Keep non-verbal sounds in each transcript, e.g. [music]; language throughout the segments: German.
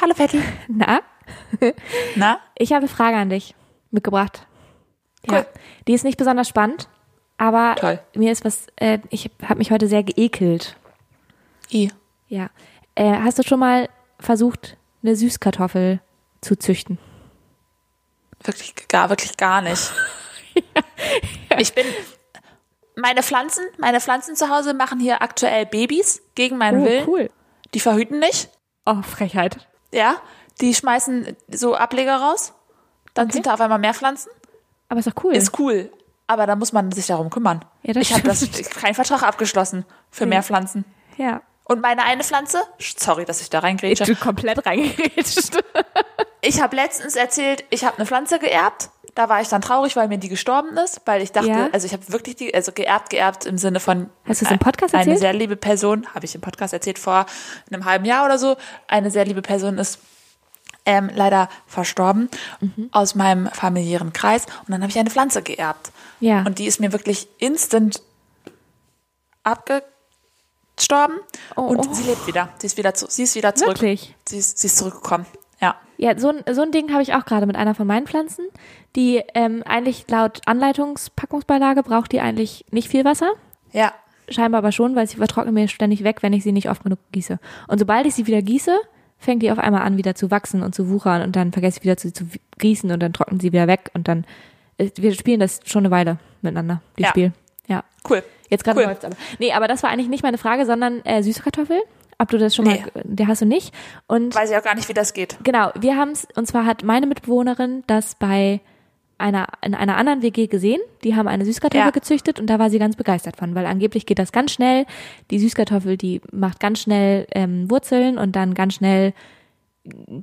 Hallo Patty. Na? Na? Ich habe eine Frage an dich mitgebracht. Ja. Cool. Die ist nicht besonders spannend, aber Toll. mir ist was, äh, ich habe mich heute sehr geekelt. I. Ja. Äh, hast du schon mal versucht, eine Süßkartoffel zu züchten? Wirklich gar, wirklich gar nicht. [laughs] Ich bin. Meine Pflanzen, meine Pflanzen zu Hause machen hier aktuell Babys gegen meinen Willen. cool. Die verhüten nicht. Oh, Frechheit. Ja. Die schmeißen so Ableger raus. Dann sind da auf einmal mehr Pflanzen. Aber ist doch cool. Ist cool. Aber da muss man sich darum kümmern. Ja, das ich habe [laughs] keinen Vertrag abgeschlossen für mehr Pflanzen. ja. Und meine eine Pflanze, sorry, dass ich da reingrätsche. Du komplett reingerätscht. Ich habe letztens erzählt, ich habe eine Pflanze geerbt. Da war ich dann traurig, weil mir die gestorben ist, weil ich dachte, Ja. also ich habe wirklich die, also geerbt, geerbt im Sinne von Hast du es im Podcast eine erzählt? sehr liebe Person, habe ich im Podcast erzählt vor einem halben Jahr oder so. Eine sehr liebe Person ist ähm, leider verstorben Mhm. aus meinem familiären Kreis und dann habe ich eine Pflanze geerbt. Ja. Und die ist mir wirklich instant abgestorben Oh, und oh. sie lebt wieder. Sie ist wieder zu, sie ist wieder zurück. Wirklich? Sie ist, sie ist zurückgekommen. Ja. Ja, so ein, so ein Ding habe ich auch gerade mit einer von meinen Pflanzen. Die ähm, eigentlich laut Anleitungspackungsbeilage braucht die eigentlich nicht viel Wasser. Ja. Scheinbar aber schon, weil sie vertrocknet mir ständig weg, wenn ich sie nicht oft genug gieße. Und sobald ich sie wieder gieße, fängt die auf einmal an, wieder zu wachsen und zu wuchern und dann vergesse ich wieder zu, zu gießen und dann trocknen sie wieder weg und dann, äh, wir spielen das schon eine Weile miteinander, dieses Ja. Spiel. Ja. Cool. Jetzt gerade Cool. läuft's aber. Nee, aber das war eigentlich nicht meine Frage, sondern äh, süße Kartoffel. Ob du das schon Nee. mal, der hast du nicht. Und Weiß ich auch gar nicht, wie das geht. Genau, wir haben es, und zwar hat meine Mitbewohnerin das bei einer, in einer anderen WG gesehen. Die haben eine Süßkartoffel Ja. gezüchtet und da war sie ganz begeistert von, weil angeblich geht das ganz schnell. Die Süßkartoffel, die macht ganz schnell ähm, Wurzeln und dann ganz schnell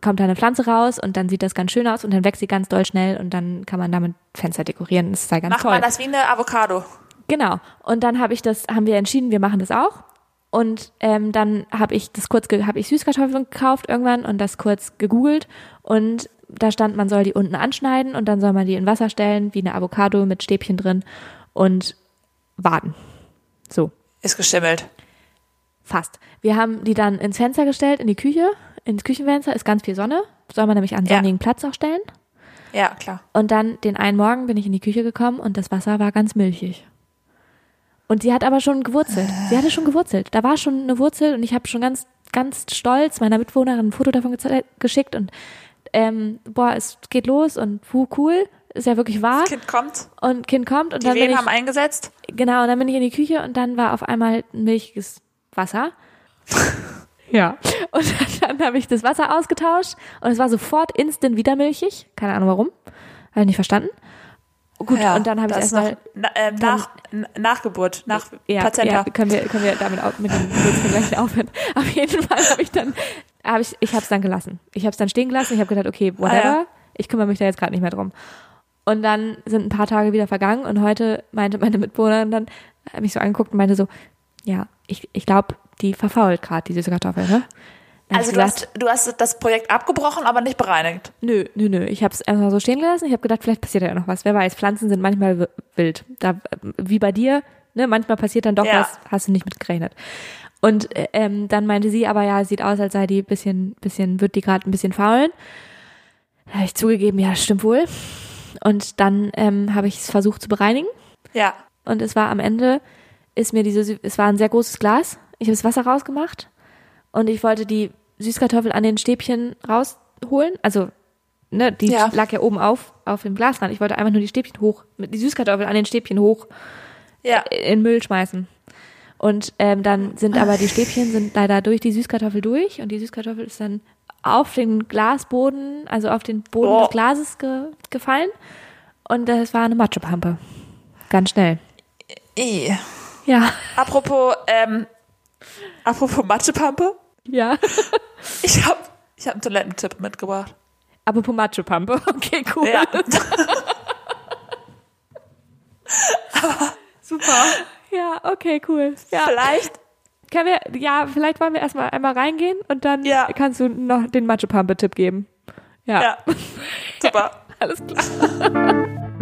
kommt da eine Pflanze raus und dann sieht das ganz schön aus und dann wächst sie ganz doll schnell und dann kann man damit Fenster dekorieren. Das sei ganz Macht toll. man das wie eine Avocado. Genau. Und dann habe ich das, haben wir entschieden, wir machen das auch. Und ähm, dann habe ich das kurz, habe ich Süßkartoffeln gekauft irgendwann und das kurz gegoogelt und da stand, man soll die unten anschneiden und dann soll man die in Wasser stellen, wie eine Avocado mit Stäbchen drin und warten. So, Ist geschimmelt. fast. Wir haben die dann ins Fenster gestellt, in die Küche, ins Küchenfenster, ist ganz viel Sonne, soll man nämlich an Ja. sonnigen Platz auch stellen. Ja, klar. Und dann den einen Morgen bin ich in die Küche gekommen und das Wasser war ganz milchig. Und sie hat aber schon gewurzelt. Sie hatte schon gewurzelt. Da war schon eine Wurzel und ich habe schon ganz, ganz stolz meiner Mitbewohnerin ein Foto davon geschickt und ähm, boah, es geht los und puh, cool, ist ja wirklich wahr. Das Kind kommt. Und Kind kommt und Die dann ich, haben eingesetzt. genau, und dann bin ich in die Küche und dann war auf einmal ein milchiges Wasser. [laughs] Ja. Und dann, dann habe ich das Wasser ausgetauscht und es war sofort instant wieder milchig. Keine Ahnung warum. Habe ich nicht verstanden. Gut, Ja, und dann habe ich erstmal noch na, ähm, nach, Nachgeburt, nach ja, Plazenta. ja, können wir können wir damit auch mit dem Geburtsvergleich aufhören. [laughs] Auf jeden Fall habe ich dann habe ich ich habe es dann gelassen. Ich habe es dann stehen gelassen. Ich habe gedacht, okay, whatever. Ah, ja. Ich kümmere mich da jetzt gerade nicht mehr drum. Und dann sind ein paar Tage wieder vergangen und heute meinte meine Mitbewohnerin dann hat mich so angeguckt und meinte so, ja, ich ich glaube, die verfault gerade die süße Kartoffel, ne? Also du hast, du hast das Projekt abgebrochen, aber nicht bereinigt. Nö, nö, nö. Ich habe es einfach so stehen gelassen. Ich habe gedacht, vielleicht passiert ja noch was. Wer weiß, Pflanzen sind manchmal wi- wild. Da, wie bei dir, ne, manchmal passiert dann doch Ja. was, hast du nicht mitgerechnet. Und äh, ähm, dann meinte sie, aber ja, sieht aus, als sei die bisschen, bisschen, wird die gerade ein bisschen faulen. Da habe ich zugegeben, ja, stimmt wohl. Und dann ähm, habe ich es versucht zu bereinigen. Ja. Und es war am Ende, ist mir diese, es war ein sehr großes Glas. Ich habe das Wasser rausgemacht und ich wollte die Süßkartoffel an den Stäbchen rausholen. Also, ne, die Ja. lag ja oben auf, auf dem Glasrand. Ich wollte einfach nur die Stäbchen hoch, die Süßkartoffel an den Stäbchen hoch Ja. in den Müll schmeißen. Und ähm, dann sind aber die Stäbchen sind leider durch die Süßkartoffel durch und die Süßkartoffel ist dann auf den Glasboden, also auf den Boden Oh. des Glases ge gefallen. Und das war eine Matschepampe. Ganz schnell. I. Ja. Apropos, ähm, apropos Matschepampe. Ja. [laughs] Ich habe ich hab einen Toilettentipp mitgebracht. Aber Pomatschepampe. [laughs] Okay, cool. Ja. [laughs] Super. Ja, okay, cool. Ja. Vielleicht, Können wir, ja, vielleicht wollen wir erstmal einmal reingehen und dann Ja. kannst du noch den Matschepampe-Tipp geben. Ja. ja. Super. Alles klar.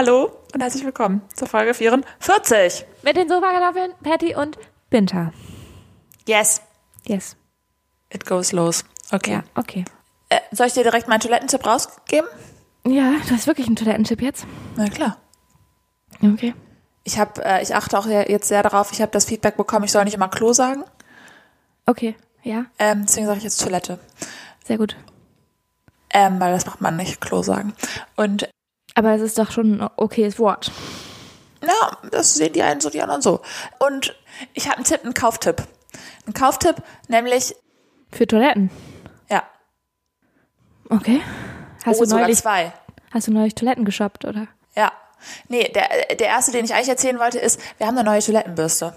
Hallo und herzlich willkommen zur Folge 44. Mit den Sofakartoffeln, Patty und Binter. Yes, Yes. it goes los. Okay. Ja, okay. Äh, soll ich dir direkt meinen Toilettentipp rausgeben? Ja, du hast wirklich einen Toilettentipp jetzt? Na klar. Okay. Ich habe, äh, ich achte auch jetzt sehr darauf. Ich habe das Feedback bekommen, ich soll nicht immer Klo sagen. Okay, ja, Ähm, deswegen sage ich jetzt Toilette. sehr gut. Ähm, weil das macht man nicht, Klo sagen. Und Aber es ist doch schon ein okayes Wort. ja, das sehen die einen so, die anderen so. Und ich habe einen Tipp, einen Kauftipp. Ein Kauftipp, nämlich, Für Toiletten. ja, Okay. Hast, oh, du neulich, zwei. hast du neulich Toiletten geshoppt, oder? Ja. Nee, der, der erste, den ich eigentlich erzählen wollte, ist, wir haben eine neue Toilettenbürste.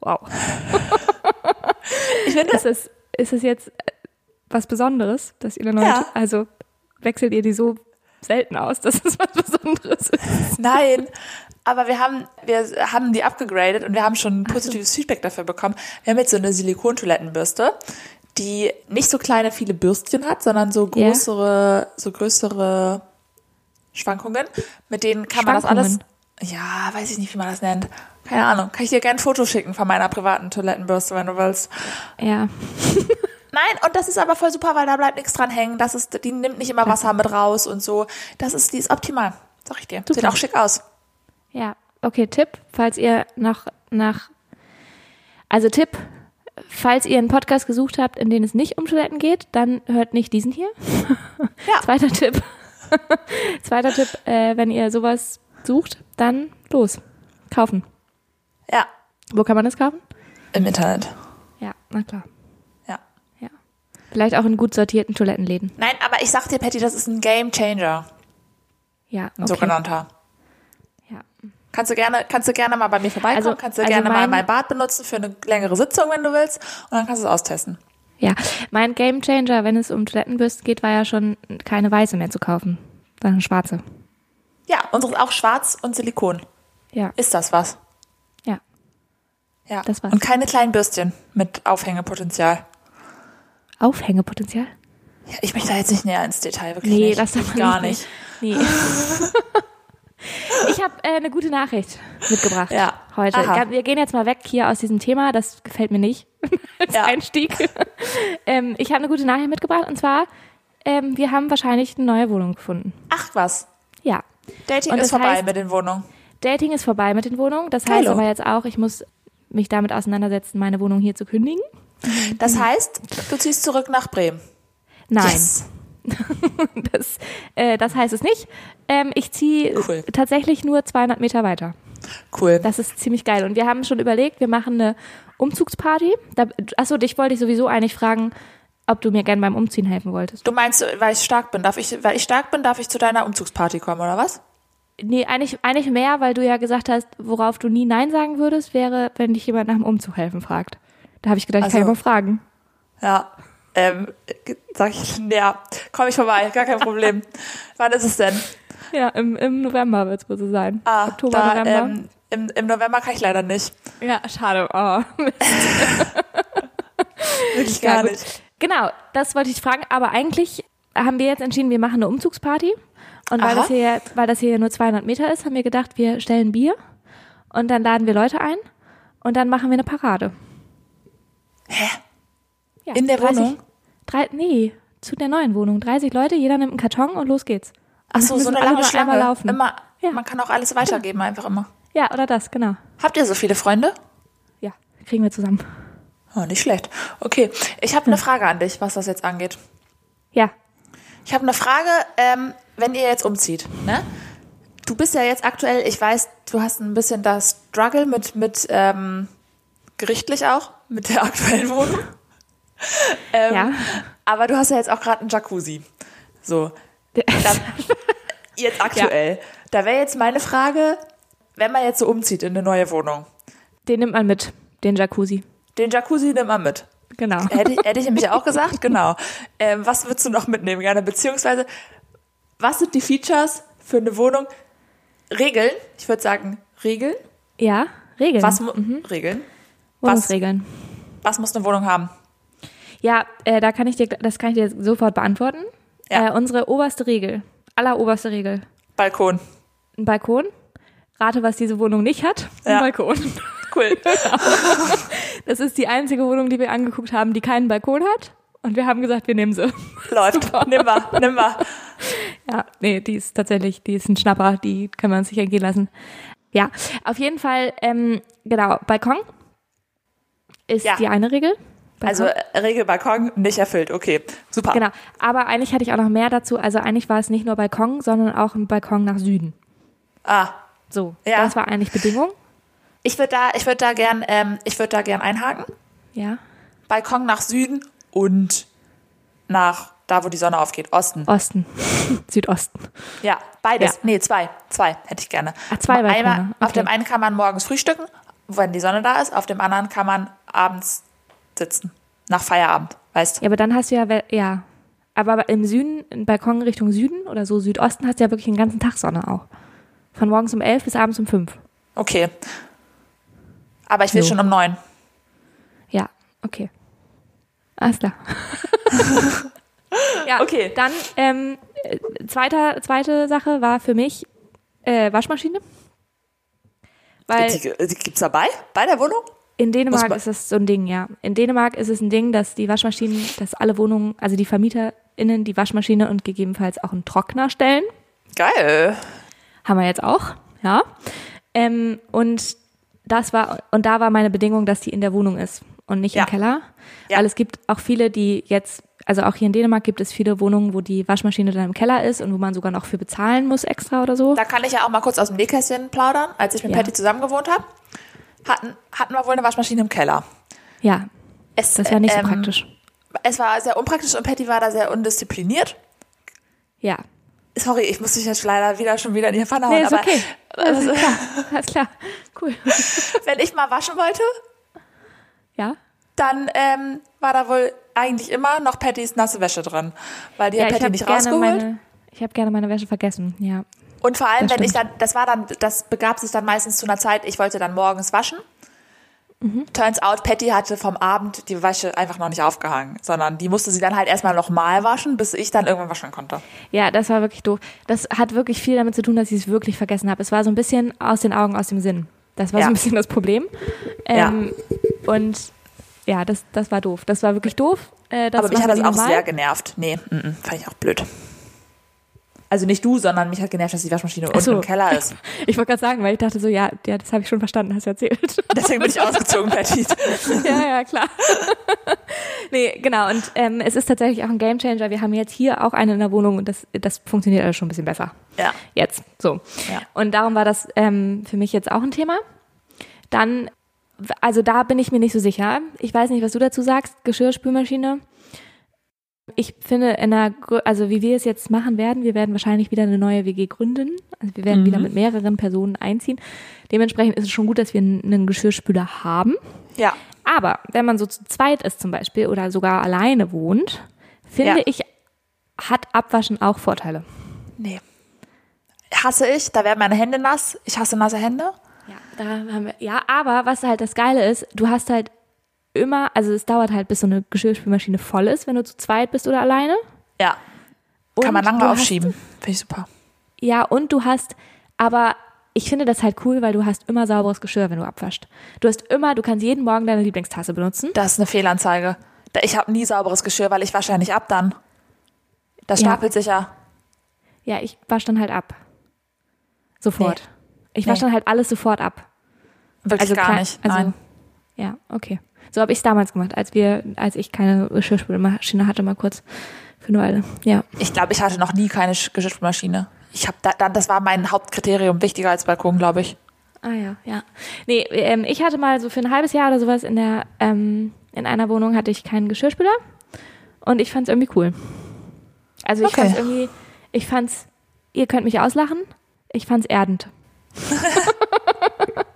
Wow. Ich finde, Ist es, ist es jetzt äh, was Besonderes, dass ihr eine neue, Ja. also wechselt ihr die so selten aus, dass es was Besonderes ist? Nein, aber wir haben, wir haben die abgegradet und wir haben schon positives Feedback dafür bekommen. Wir haben jetzt so eine Silikontoilettenbürste, die nicht so kleine viele Bürstchen hat, sondern so größere, so größere Schwankungen. Mit denen kann man das alles. Ja, weiß ich nicht, wie man das nennt. Keine Ahnung. Kann ich dir gerne ein Foto schicken von meiner privaten Toilettenbürste, wenn du willst. Ja. Nein, und das ist aber voll super, weil da bleibt nichts dran hängen. Das ist, die nimmt nicht immer Wasser mit raus und so. Das ist, die ist optimal. Sag ich dir. Sieht Super. auch schick aus. Ja, okay, Tipp, falls ihr noch nach, also Tipp, falls ihr einen Podcast gesucht habt, in dem es nicht um Toiletten geht, dann hört nicht diesen hier. Ja. [laughs] Zweiter Tipp. [laughs] Zweiter Tipp, äh, wenn ihr sowas sucht, dann los, kaufen. Ja. Wo kann man das kaufen? Im Internet. Ja, na klar. Vielleicht auch in gut sortierten Toilettenläden. Nein, aber ich sag dir, Patty, das ist ein Game Changer. Ja, Ein okay. sogenannter. Ja. Kannst du gerne, kannst du gerne mal bei mir vorbeikommen, Also- kannst du also gerne mal mein- mein Bad benutzen für eine längere Sitzung, wenn du willst, und dann kannst du es austesten. Ja, mein Game Changer, wenn es um Toilettenbürsten geht, war ja schon keine weiße mehr zu kaufen, sondern schwarze. Ja, unsere ist auch schwarz und Silikon. Ja, Ist das was? ja. Ja. Das war's. Und keine kleinen Bürstchen mit Aufhängepotenzial. Aufhängepotenzial? Ja, ich möchte da jetzt nicht näher ins Detail, wirklich Nee, nicht. das darf man gar nicht. nicht. Nee. [laughs] ich habe äh, eine gute Nachricht mitgebracht Ja. heute. Aha. Wir gehen jetzt mal weg hier aus diesem Thema, das gefällt mir nicht [laughs] als Ja. Einstieg. [laughs] ähm, ich habe eine gute Nachricht mitgebracht und zwar, ähm, wir haben wahrscheinlich eine neue Wohnung gefunden. Ach was. Ja. Dating Und ist vorbei heißt- mit den Wohnungen. Dating ist vorbei mit den Wohnungen. Das heißt aber jetzt auch, ich muss mich damit auseinandersetzen, meine Wohnung hier zu kündigen. Das heißt, du ziehst zurück nach Bremen. Nein. Yes. [laughs] Das, äh, das heißt es nicht. Ähm, ich ziehe Cool. tatsächlich nur 200 Meter weiter. Cool. Das ist ziemlich geil. Und wir haben schon überlegt, wir machen eine Umzugsparty. Da, achso, dich wollte ich sowieso eigentlich fragen, ob du mir gerne beim Umziehen helfen wolltest. Du meinst, weil ich stark bin, darf ich, weil ich stark bin, darf ich zu deiner Umzugsparty kommen, oder was? Nee, eigentlich, eigentlich mehr, weil du ja gesagt hast, worauf du nie Nein sagen würdest, wäre, wenn dich jemand nach dem Umzug helfen fragt. Da habe ich gedacht, ich kann Also- ja mal fragen. Ja. Ähm, sag ich, ja, komm ich vorbei, gar kein Problem. [laughs] Wann ist es denn? Ja, im, im November wird es wohl so sein. Ah, Oktober, da, November. ähm, im, Im November kann ich leider nicht. ja, schade. Oh. [laughs] Wirklich [laughs] Ja, gar gut. nicht. Genau, das wollte ich fragen. Aber eigentlich haben wir jetzt entschieden, wir machen eine Umzugsparty. Und weil Aha. das, hier, weil das hier nur 200 Meter ist, haben wir gedacht, wir stellen Bier und dann laden wir Leute ein und dann machen wir eine Parade. Hä? Ja, In der Wohnung? Drei, nee, zu der neuen Wohnung. 30 Leute, jeder nimmt einen Karton und los geht's. Ach Und so, so eine lange Schlange. laufen. Immer, Ja. Man kann auch alles weitergeben, einfach immer. Ja, oder das, genau. Habt ihr so viele Freunde? Ja, kriegen wir zusammen. Oh, nicht schlecht. Okay, ich habe eine Frage an dich, was das jetzt angeht. Ja, Ich habe eine Frage, ähm, wenn ihr jetzt umzieht, ne? Du bist ja jetzt aktuell, ich weiß, du hast ein bisschen das Struggle mit, mit ähm, gerichtlich auch, mit der aktuellen Wohnung. [laughs] ähm, Ja. Aber du hast ja jetzt auch gerade einen Jacuzzi. So. Da, [laughs] jetzt aktuell. Da wäre jetzt meine Frage, wenn man jetzt so umzieht in eine neue Wohnung, den nimmt man mit, den Jacuzzi. den Jacuzzi nimmt man mit. Genau. Hätte, hätte ich nämlich auch [laughs] gesagt, genau. Ähm, was würdest du noch mitnehmen gerne? Beziehungsweise, was sind die Features für eine Wohnung? Regeln, ich würde sagen Regeln. Ja, Regeln. Was mu Regeln? Wohnungsregeln. Was muss eine Wohnung haben? Ja, äh, da kann ich dir, das kann ich dir sofort beantworten. Ja. Äh, unsere oberste Regel, alleroberste Regel, Balkon. Ein Balkon. Rate, was diese Wohnung nicht hat. Ein Ja. Balkon. [laughs] Cool. [laughs] Das ist die einzige Wohnung, die wir angeguckt haben, die keinen Balkon hat. Und wir haben gesagt, wir nehmen sie. Läuft. Nimm mal, nimm mal. Ja, nee, die ist tatsächlich, die ist ein Schnapper, die können wir uns nicht entgehen lassen. Ja, auf jeden Fall, ähm, genau, Balkon ist Ja. die eine Regel. Balkon. Also äh, Regel Balkon nicht erfüllt. Okay, super. Genau, aber eigentlich hatte ich auch noch mehr dazu. Also eigentlich war es nicht nur Balkon, sondern auch ein Balkon nach Süden. Ah, So, Ja. das war eigentlich Bedingung. ich würde da, ich würde da gern, ähm, ich würde da gern einhaken. Ja, Balkon nach Süden und nach da, wo die Sonne aufgeht, Osten. Osten, [laughs] Südosten. Ja, beides. Ja. nee, zwei. Zwei hätte ich gerne. Ah, zwei Balkone, Einmal, Auf okay. dem einen kann man morgens frühstücken, wenn die Sonne da ist. Auf dem anderen kann man abends sitzen. Nach Feierabend, weißt du? Ja, aber dann hast du ja, ja, aber im Süden, im Balkon Richtung Süden oder so Südosten hast du ja wirklich den ganzen Tag Sonne auch. Von morgens um elf bis abends um fünf. Okay. Aber ich will So. schon um neun. Ja, okay. Alles klar. [laughs] ja, Okay. Dann, ähm, äh, zweiter, zweite Sache war für mich äh, Waschmaschine. Weil Die, die gibt's dabei? Bei der Wohnung? in Dänemark ist das so ein Ding, ja. In Dänemark ist es ein Ding, dass die Waschmaschinen, dass alle Wohnungen, also die VermieterInnen die Waschmaschine und gegebenenfalls auch einen Trockner stellen. Geil. Haben wir jetzt auch, ja. Ähm, und das war, und da war meine Bedingung, dass die in der Wohnung ist und nicht Ja. im Keller. Ja. Weil es gibt auch viele, die jetzt, also auch hier in Dänemark gibt es viele Wohnungen, wo die Waschmaschine dann im Keller ist und wo man sogar noch für bezahlen muss extra oder so. Da kann ich ja auch mal kurz aus dem Nähkästchen plaudern. Als ich mit Ja. Patty zusammen gewohnt habe, hatten, hatten wir wohl eine Waschmaschine im Keller. Ja, Es, das wäre nicht so ähm, praktisch. Es war sehr unpraktisch und Patty war da sehr undiszipliniert. Ja. Sorry, ich muss dich jetzt leider wieder schon wieder in die Pfanne hauen, Nee, ist aber okay. [laughs] also, klar. Alles klar. Cool. [laughs] wenn ich mal waschen wollte, Ja. Dann ähm, war da wohl eigentlich immer noch Pattys nasse Wäsche drin, weil die Ja, hat Patty nicht rausgeholt. meine, ich habe gerne meine Wäsche vergessen. Ja. Und vor allem, wenn ich dann, das war dann, das begab sich dann meistens zu einer Zeit, ich wollte dann morgens waschen. Mhm. Turns out, Patty hatte vom Abend die Wäsche einfach noch nicht aufgehangen, sondern die musste sie dann halt erstmal nochmal waschen, bis ich dann irgendwann waschen konnte. Ja, das war wirklich doof. Das hat wirklich viel damit zu tun, dass ich es wirklich vergessen habe. Es war so ein bisschen aus den Augen, aus dem Sinn. Das war so Ja. ein bisschen das Problem. Ähm, Und ja, das, das war doof. Das war wirklich doof. Äh, das Aber mich hat das auch normal. sehr genervt. Nee, mm, mm, fand ich auch blöd. Also nicht du, sondern mich hat genervt, dass die Waschmaschine unten so. im Keller ist. [laughs] Ich wollte gerade sagen, weil ich dachte so, ja, ja das habe ich schon verstanden, hast du erzählt. [laughs] Deswegen bin ich ausgezogen, Patty. [laughs] ja, ja, klar. nee, genau. Und ähm, es ist tatsächlich auch ein Gamechanger. Wir haben jetzt hier auch eine in der Wohnung und das, das funktioniert alles schon ein bisschen besser. Ja. Jetzt, so. Ja. Und darum war das ähm, für mich jetzt auch ein Thema. Dann, also da bin ich mir nicht so sicher. Ich weiß nicht, was du dazu sagst. Geschirrspülmaschine. Ich finde, in der, Grö- also wie wir es jetzt machen werden, wir werden wahrscheinlich wieder eine neue WG gründen. Also wir werden wieder mit mehreren Personen einziehen. Dementsprechend ist es schon gut, dass wir einen einen Geschirrspüler haben. Ja. Aber wenn man so zu zweit ist zum Beispiel oder sogar alleine wohnt, finde Ja. ich, hat Abwaschen auch Vorteile. Nee. Hasse ich, da werden meine Hände nass. Ich hasse nasse Hände. Ja, da haben wir, ja, aber was halt das Geile ist, du hast halt immer, also es dauert halt, bis so eine Geschirrspülmaschine voll ist, wenn du zu zweit bist oder alleine. Ja. Kann Und man lange aufschieben. Finde ich super. Ja, und du hast, aber ich finde das halt cool, weil du hast immer sauberes Geschirr, wenn du abwaschst. Du hast immer, du kannst jeden Morgen deine Lieblingstasse benutzen. Das ist eine Fehlanzeige. Ich habe nie sauberes Geschirr, weil ich wasche ja nicht ab dann. Das Ja. stapelt sich ja. Ja, ich wasche dann halt ab. Sofort. Ich Nee. wasche dann halt alles sofort ab. Wirklich Also gar nicht. also- Nein. Ja, okay. So habe ich es damals gemacht, als wir, als ich keine Geschirrspülmaschine hatte, mal kurz für eine Weile. Ja. Ich glaube, ich hatte noch nie keine Sch- Geschirrspülmaschine. Ich habe da, das war mein Hauptkriterium, wichtiger als Balkon, glaube ich. Ah ja, ja. Nee, ähm, ich hatte mal so für ein halbes Jahr oder sowas in der, ähm, in einer Wohnung hatte ich keinen Geschirrspüler und ich fand es irgendwie cool. Also ich Okay. fand irgendwie, ich fand's, ihr könnt mich auslachen, ich fand's erdend. [laughs]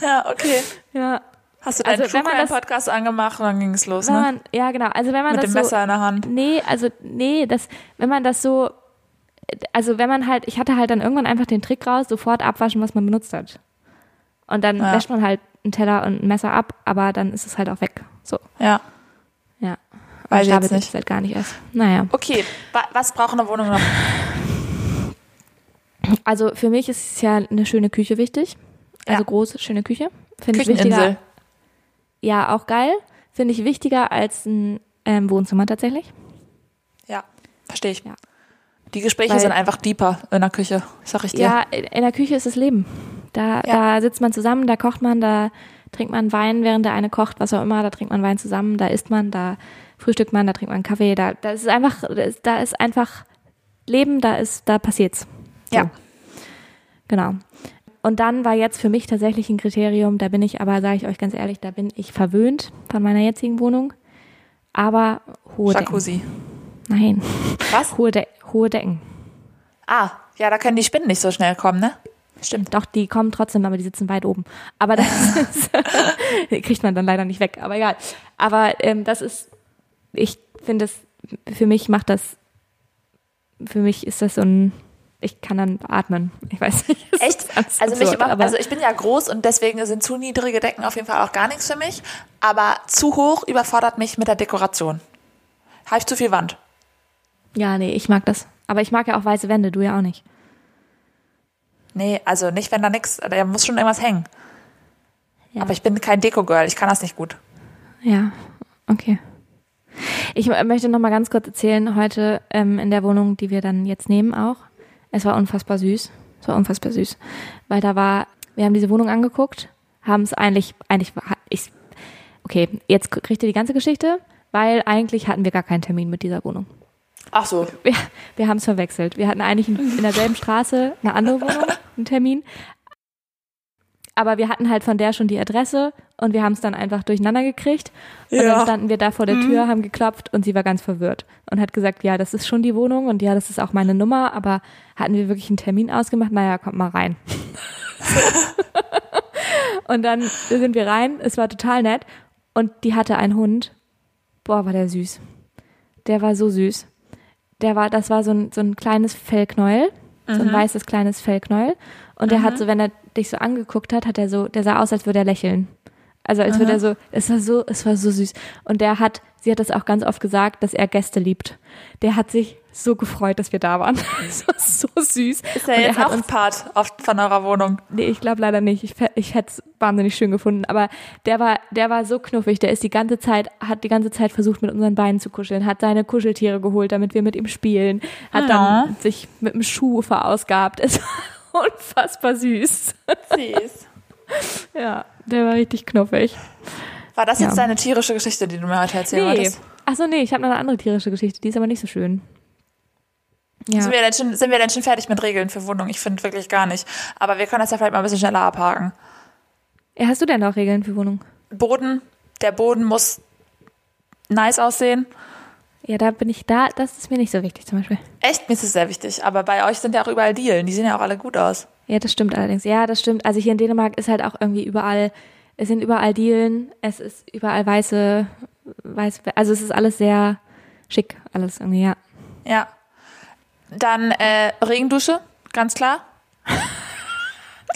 Ja, okay. Ja. Hast du deinen Also, das- Podcast angemacht und dann ging es los, ne? man, ja genau, also wenn man Mit das dem so, Messer in der Hand. Nee, also nee, das, wenn man das so, also wenn man halt, ich hatte halt dann irgendwann einfach den Trick raus, sofort abwaschen, was man benutzt hat. Und dann Ja. wäscht man halt einen Teller und ein Messer ab, aber dann ist es halt auch weg. So, Ja. ja. Und ich jetzt nicht. halt gar nicht erst. Naja. Okay, wa was braucht eine Wohnung noch? Also für mich ist ja eine schöne Küche wichtig. Also Ja. große, schöne Küche. Finde ich wichtiger. Ja, auch geil. Finde ich wichtiger als ein ähm, Wohnzimmer tatsächlich. Ja, verstehe ich. Ja. Die Gespräche Weil- sind einfach deeper in der Küche, sag ich dir. Ja, in der Küche ist das Leben. Da, da sitzt man zusammen, da kocht man, da trinkt man Wein, während der eine kocht, was auch immer, da trinkt man Wein zusammen, da isst man, da frühstückt man, da trinkt man Kaffee, da, da ist einfach, da ist einfach Leben, da ist, da passiert's. So. Ja. Genau. Und dann war jetzt für mich tatsächlich ein Kriterium, da bin ich aber, sage ich euch ganz ehrlich, da bin ich verwöhnt von meiner jetzigen Wohnung. Aber hohe Decken. Jacuzzi. Nein, Was? hohe, De hohe Decken. Ah, ja, da können die Spinnen nicht so schnell kommen, ne? Stimmt. Doch, die kommen trotzdem, aber die sitzen weit oben. Aber das [laughs] ist, [laughs] kriegt man dann leider nicht weg, aber egal. Aber ähm, das ist, ich finde es, für mich macht das, für mich ist das so ein, ich kann dann atmen. Ich weiß nicht. Echt? Also, mich immer, also ich bin ja groß und deswegen sind zu niedrige Decken auf jeden Fall auch gar nichts für mich. Aber zu hoch überfordert mich mit der Dekoration. Habe ich zu viel Wand? ja, nee, ich mag das. Aber ich mag ja auch weiße Wände, du ja auch nicht. Nee, also nicht, wenn da nichts, da muss schon irgendwas hängen. Ja. Aber ich bin kein Deko-Girl, ich kann das nicht gut. Ja, okay. Ich möchte noch mal ganz kurz erzählen, heute ähm, in der Wohnung, die wir dann jetzt nehmen auch. Es war unfassbar süß. Es war unfassbar süß. Weil da war, wir haben diese Wohnung angeguckt, haben es eigentlich, eigentlich, war- ich, okay, jetzt kriegt ihr die ganze Geschichte, weil eigentlich hatten wir gar keinen Termin mit dieser Wohnung. Ach so. Wir, wir haben es verwechselt. Wir hatten eigentlich in derselben Straße eine andere Wohnung, einen Termin. Aber wir hatten halt von der schon die Adresse und wir haben es dann einfach durcheinander gekriegt. Und Ja. dann standen wir da vor der Tür, haben geklopft und sie war ganz verwirrt und hat gesagt, ja, das ist schon die Wohnung und ja, das ist auch meine Nummer, aber hatten wir wirklich einen Termin ausgemacht? Naja, kommt mal rein. [laughs] und dann sind wir rein, es war total nett und die hatte einen Hund. Boah, war der süß. Der war so süß. Der war, das war so ein, so ein kleines Fellknäuel, so ein weißes kleines Fellknäuel. Und der hat so, wenn er dich so angeguckt hat, hat er so, der sah aus, als würde er lächeln. Also als würde er so, es war so, es war so süß. Und der hat, sie hat das auch ganz oft gesagt, dass er Gäste liebt. Der hat sich so gefreut, dass wir da waren. [laughs] Es war so süß. Ist er Und jetzt hat auch uns Part auf, von eurer Wohnung? Nee, ich glaube leider nicht. Ich, ich hätte es wahnsinnig schön gefunden. Aber der war, der war so knuffig. Der ist die ganze Zeit, hat die ganze Zeit versucht, mit unseren Beinen zu kuscheln, hat seine Kuscheltiere geholt, damit wir mit ihm spielen, hat dann sich mit dem Schuh verausgabt. [laughs] Es war [laughs] unfassbar süß. Süß. [laughs] Ja, der war richtig knuffig. War das jetzt Ja. deine tierische Geschichte, die du mir heute erzählen Nee. wolltest? Achso, nee, ich habe noch eine andere tierische Geschichte. Die ist aber nicht so schön. Ja. Sind, wir denn schon, sind wir denn schon fertig mit Regeln für Wohnungen? Ich finde wirklich gar nicht. Aber wir können das ja vielleicht mal ein bisschen schneller abhaken. Ja, Hast du denn noch Regeln für Wohnung? Boden, der Boden muss nice aussehen. Ja, da bin ich da. Das ist mir nicht so wichtig zum Beispiel. Echt, mir ist es sehr wichtig. Aber bei euch sind ja auch überall Dielen. Die sehen ja auch alle gut aus. Ja, das stimmt allerdings. Ja, das stimmt. Also hier in Dänemark ist halt auch irgendwie überall, es sind überall Dielen, es ist überall weiße, weiß, also es ist alles sehr schick, alles irgendwie, ja. Ja. Dann äh, Regendusche, ganz klar. [laughs]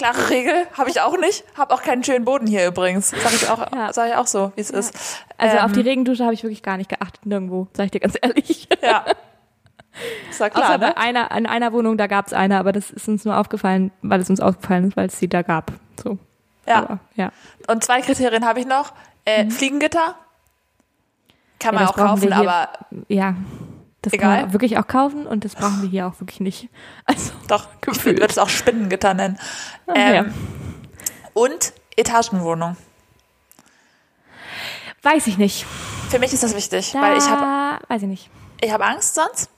Klare Regel, habe ich auch nicht. Habe auch keinen schönen Boden hier übrigens. Sag ich auch, Ja. sag ich auch so, wie es ist. Also Ähm, auf die Regendusche habe ich wirklich gar nicht geachtet, nirgendwo, sag ich dir ganz ehrlich. Ja. [laughs] Ist ja klar, Außer ne? bei einer, in einer Wohnung, da gab es eine, aber das ist uns nur aufgefallen, weil es uns aufgefallen ist, weil es sie da gab. So. Ja. Aber, ja. Und zwei Kriterien habe ich noch. Äh, Fliegengitter. Kann Mhm. Ja, man auch kaufen, aber Ja. Das Egal. kann man wirklich auch kaufen und das brauchen wir hier auch wirklich nicht. Also, doch, ich [laughs] Gefühlt. würde es auch Spinnengitter nennen. Ah, Ähm, ja. Und Etagenwohnung. weiß ich nicht. Für mich ist das wichtig, Da, weil ich habe weiß ich nicht. ich hab Angst sonst.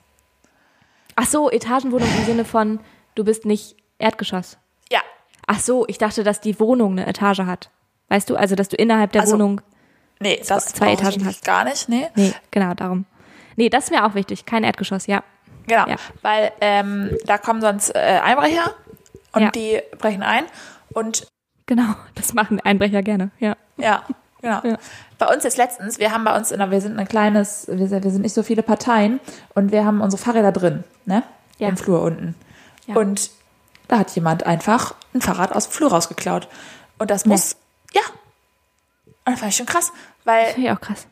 Ach so, Etagenwohnung im Sinne von, du bist nicht Erdgeschoss. Ja, Ach so, ich dachte, dass die Wohnung eine Etage hat. Weißt du, also dass du innerhalb der Also- Wohnung. nee, das zwei Etagen wirklich gar nicht. Nee. Nee, genau, darum. Nee, das ist mir auch wichtig. Kein Erdgeschoss, ja. Genau, Ja. weil ähm, da kommen sonst äh, Einbrecher und Ja. die brechen ein und Genau, das machen Einbrecher gerne, ja. ja, genau. Ja. Bei uns jetzt letztens, wir haben bei uns, in wir sind ein kleines, wir sind, wir sind nicht so viele Parteien und wir haben unsere Fahrräder drin, ne? Ja. Im Flur unten. Ja. Und da hat jemand einfach ein Fahrrad aus dem Flur rausgeklaut. Und das muss, ja. Und das fand ich schon krass, weil Finde ich auch krass.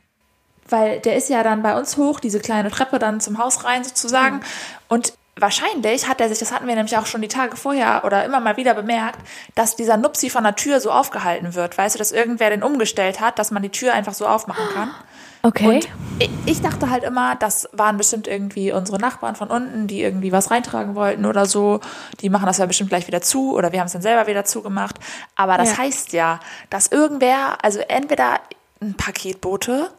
Weil der ist ja dann bei uns hoch, diese kleine Treppe dann zum Haus rein sozusagen. Und wahrscheinlich hat er sich, das hatten wir nämlich auch schon die Tage vorher oder immer mal wieder bemerkt, dass dieser Nupsi von der Tür so aufgehalten wird. Weißt du, dass irgendwer den umgestellt hat, dass man die Tür einfach so aufmachen kann. [gasps] Okay. Und ich- ich dachte halt immer, das waren bestimmt irgendwie unsere Nachbarn von unten, die irgendwie was reintragen wollten oder so. Die machen das ja bestimmt gleich wieder zu oder wir haben es dann selber wieder zugemacht. Aber das Ja. heißt ja, dass irgendwer, also entweder ein Paketbote,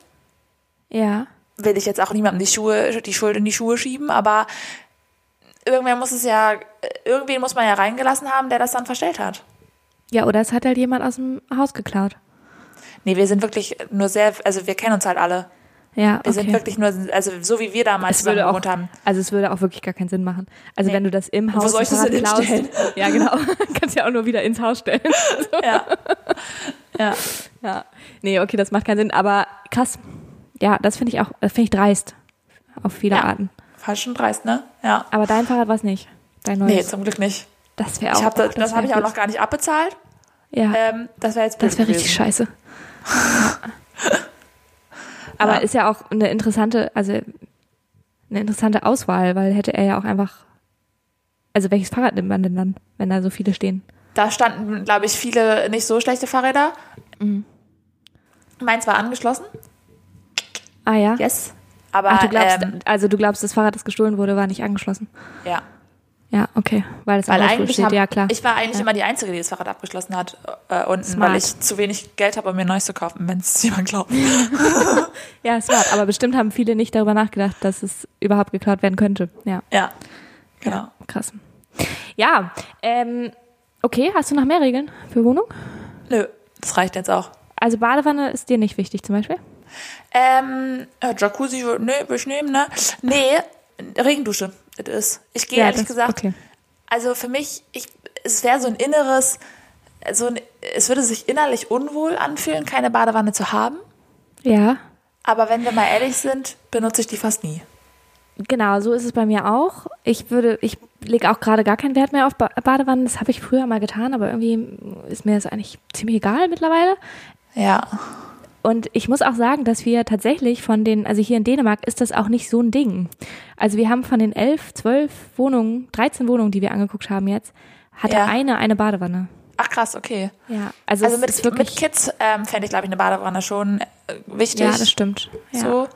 ja. will ich jetzt auch niemandem die Schuhe, die Schuld in die Schuhe schieben, aber irgendwer muss es ja, irgendwen muss man ja reingelassen haben, der das dann verstellt hat. Ja, oder es hat halt jemand aus dem Haus geklaut. Nee, wir sind wirklich nur sehr, also wir kennen uns halt alle. Ja, Wir okay. sind wirklich nur, also so wie wir damals es würde auch, gewohnt haben. also es würde auch wirklich gar keinen Sinn machen. Also Nee. wenn du das im Haus wo soll ich das denn klaust, hinstellen? [laughs] ja genau, [laughs] kannst ja auch nur wieder ins Haus stellen. [laughs] Ja. ja. ja, nee, okay, das macht keinen Sinn, aber krass. Ja, das finde ich auch, das finde ich dreist auf viele Ja. Arten. Fast schon dreist, ne? Ja. Aber dein Fahrrad war es nicht, dein neues. Nee, zum Glück nicht. das wäre auch. Ich hab das das habe ich auch noch gar nicht abbezahlt. Ja, Ähm, das wäre jetzt blöd das wäre richtig scheiße. [laughs] Aber Ja. ist ja auch eine interessante, also eine interessante Auswahl, weil hätte er ja auch einfach. Also welches Fahrrad nimmt man denn dann, wenn da so viele stehen? Da standen, glaube ich, viele nicht so schlechte Fahrräder. Mhm. Meins war angeschlossen. Ah ja. Yes. Aber Ach, du glaubst, ähm, also du glaubst, das Fahrrad, das gestohlen wurde, war nicht angeschlossen. ja. Ja, okay, weil es Weil eigentlich steht, hab, ja klar. ich war eigentlich Ja. immer die Einzige, die das Fahrrad abgeschlossen hat äh, unten, Smart. weil ich zu wenig Geld habe, um mir neues zu kaufen, wenn es [laughs] jemand glaubt. [laughs] ja, smart. Aber bestimmt haben viele nicht darüber nachgedacht, dass es überhaupt geklaut werden könnte. Ja, Ja, genau. ja krass. Ja, ähm, okay, hast du noch mehr Regeln für Wohnung? Nö, das reicht jetzt auch. Also Badewanne ist dir nicht wichtig zum Beispiel? Ähm, äh, Jacuzzi, nee, will ich nehmen, ne? Nee, Regendusche, it is. Ich gehe ehrlich das- gesagt, Okay. also für mich, ich, es wäre so ein inneres, so ein, es würde sich innerlich unwohl anfühlen, keine Badewanne zu haben. Ja, Aber wenn wir mal ehrlich sind, benutze ich die fast nie. genau, so ist es bei mir auch. Ich würde, ich lege auch gerade gar keinen Wert mehr auf ba Badewannen. Das habe ich früher mal getan, aber irgendwie ist mir das eigentlich ziemlich egal mittlerweile. Ja. Und ich muss auch sagen, dass wir tatsächlich von den, also hier in Dänemark ist das auch nicht so ein Ding. Also wir haben von den elf, zwölf Wohnungen, 13 Wohnungen, die wir angeguckt haben jetzt, hatte Ja. eine eine Badewanne. Ach krass, okay. Ja, also, Also es mit, mit Kids ähm, fände ich, glaube ich, eine Badewanne schon äh, wichtig. ja, das stimmt. Ja. So,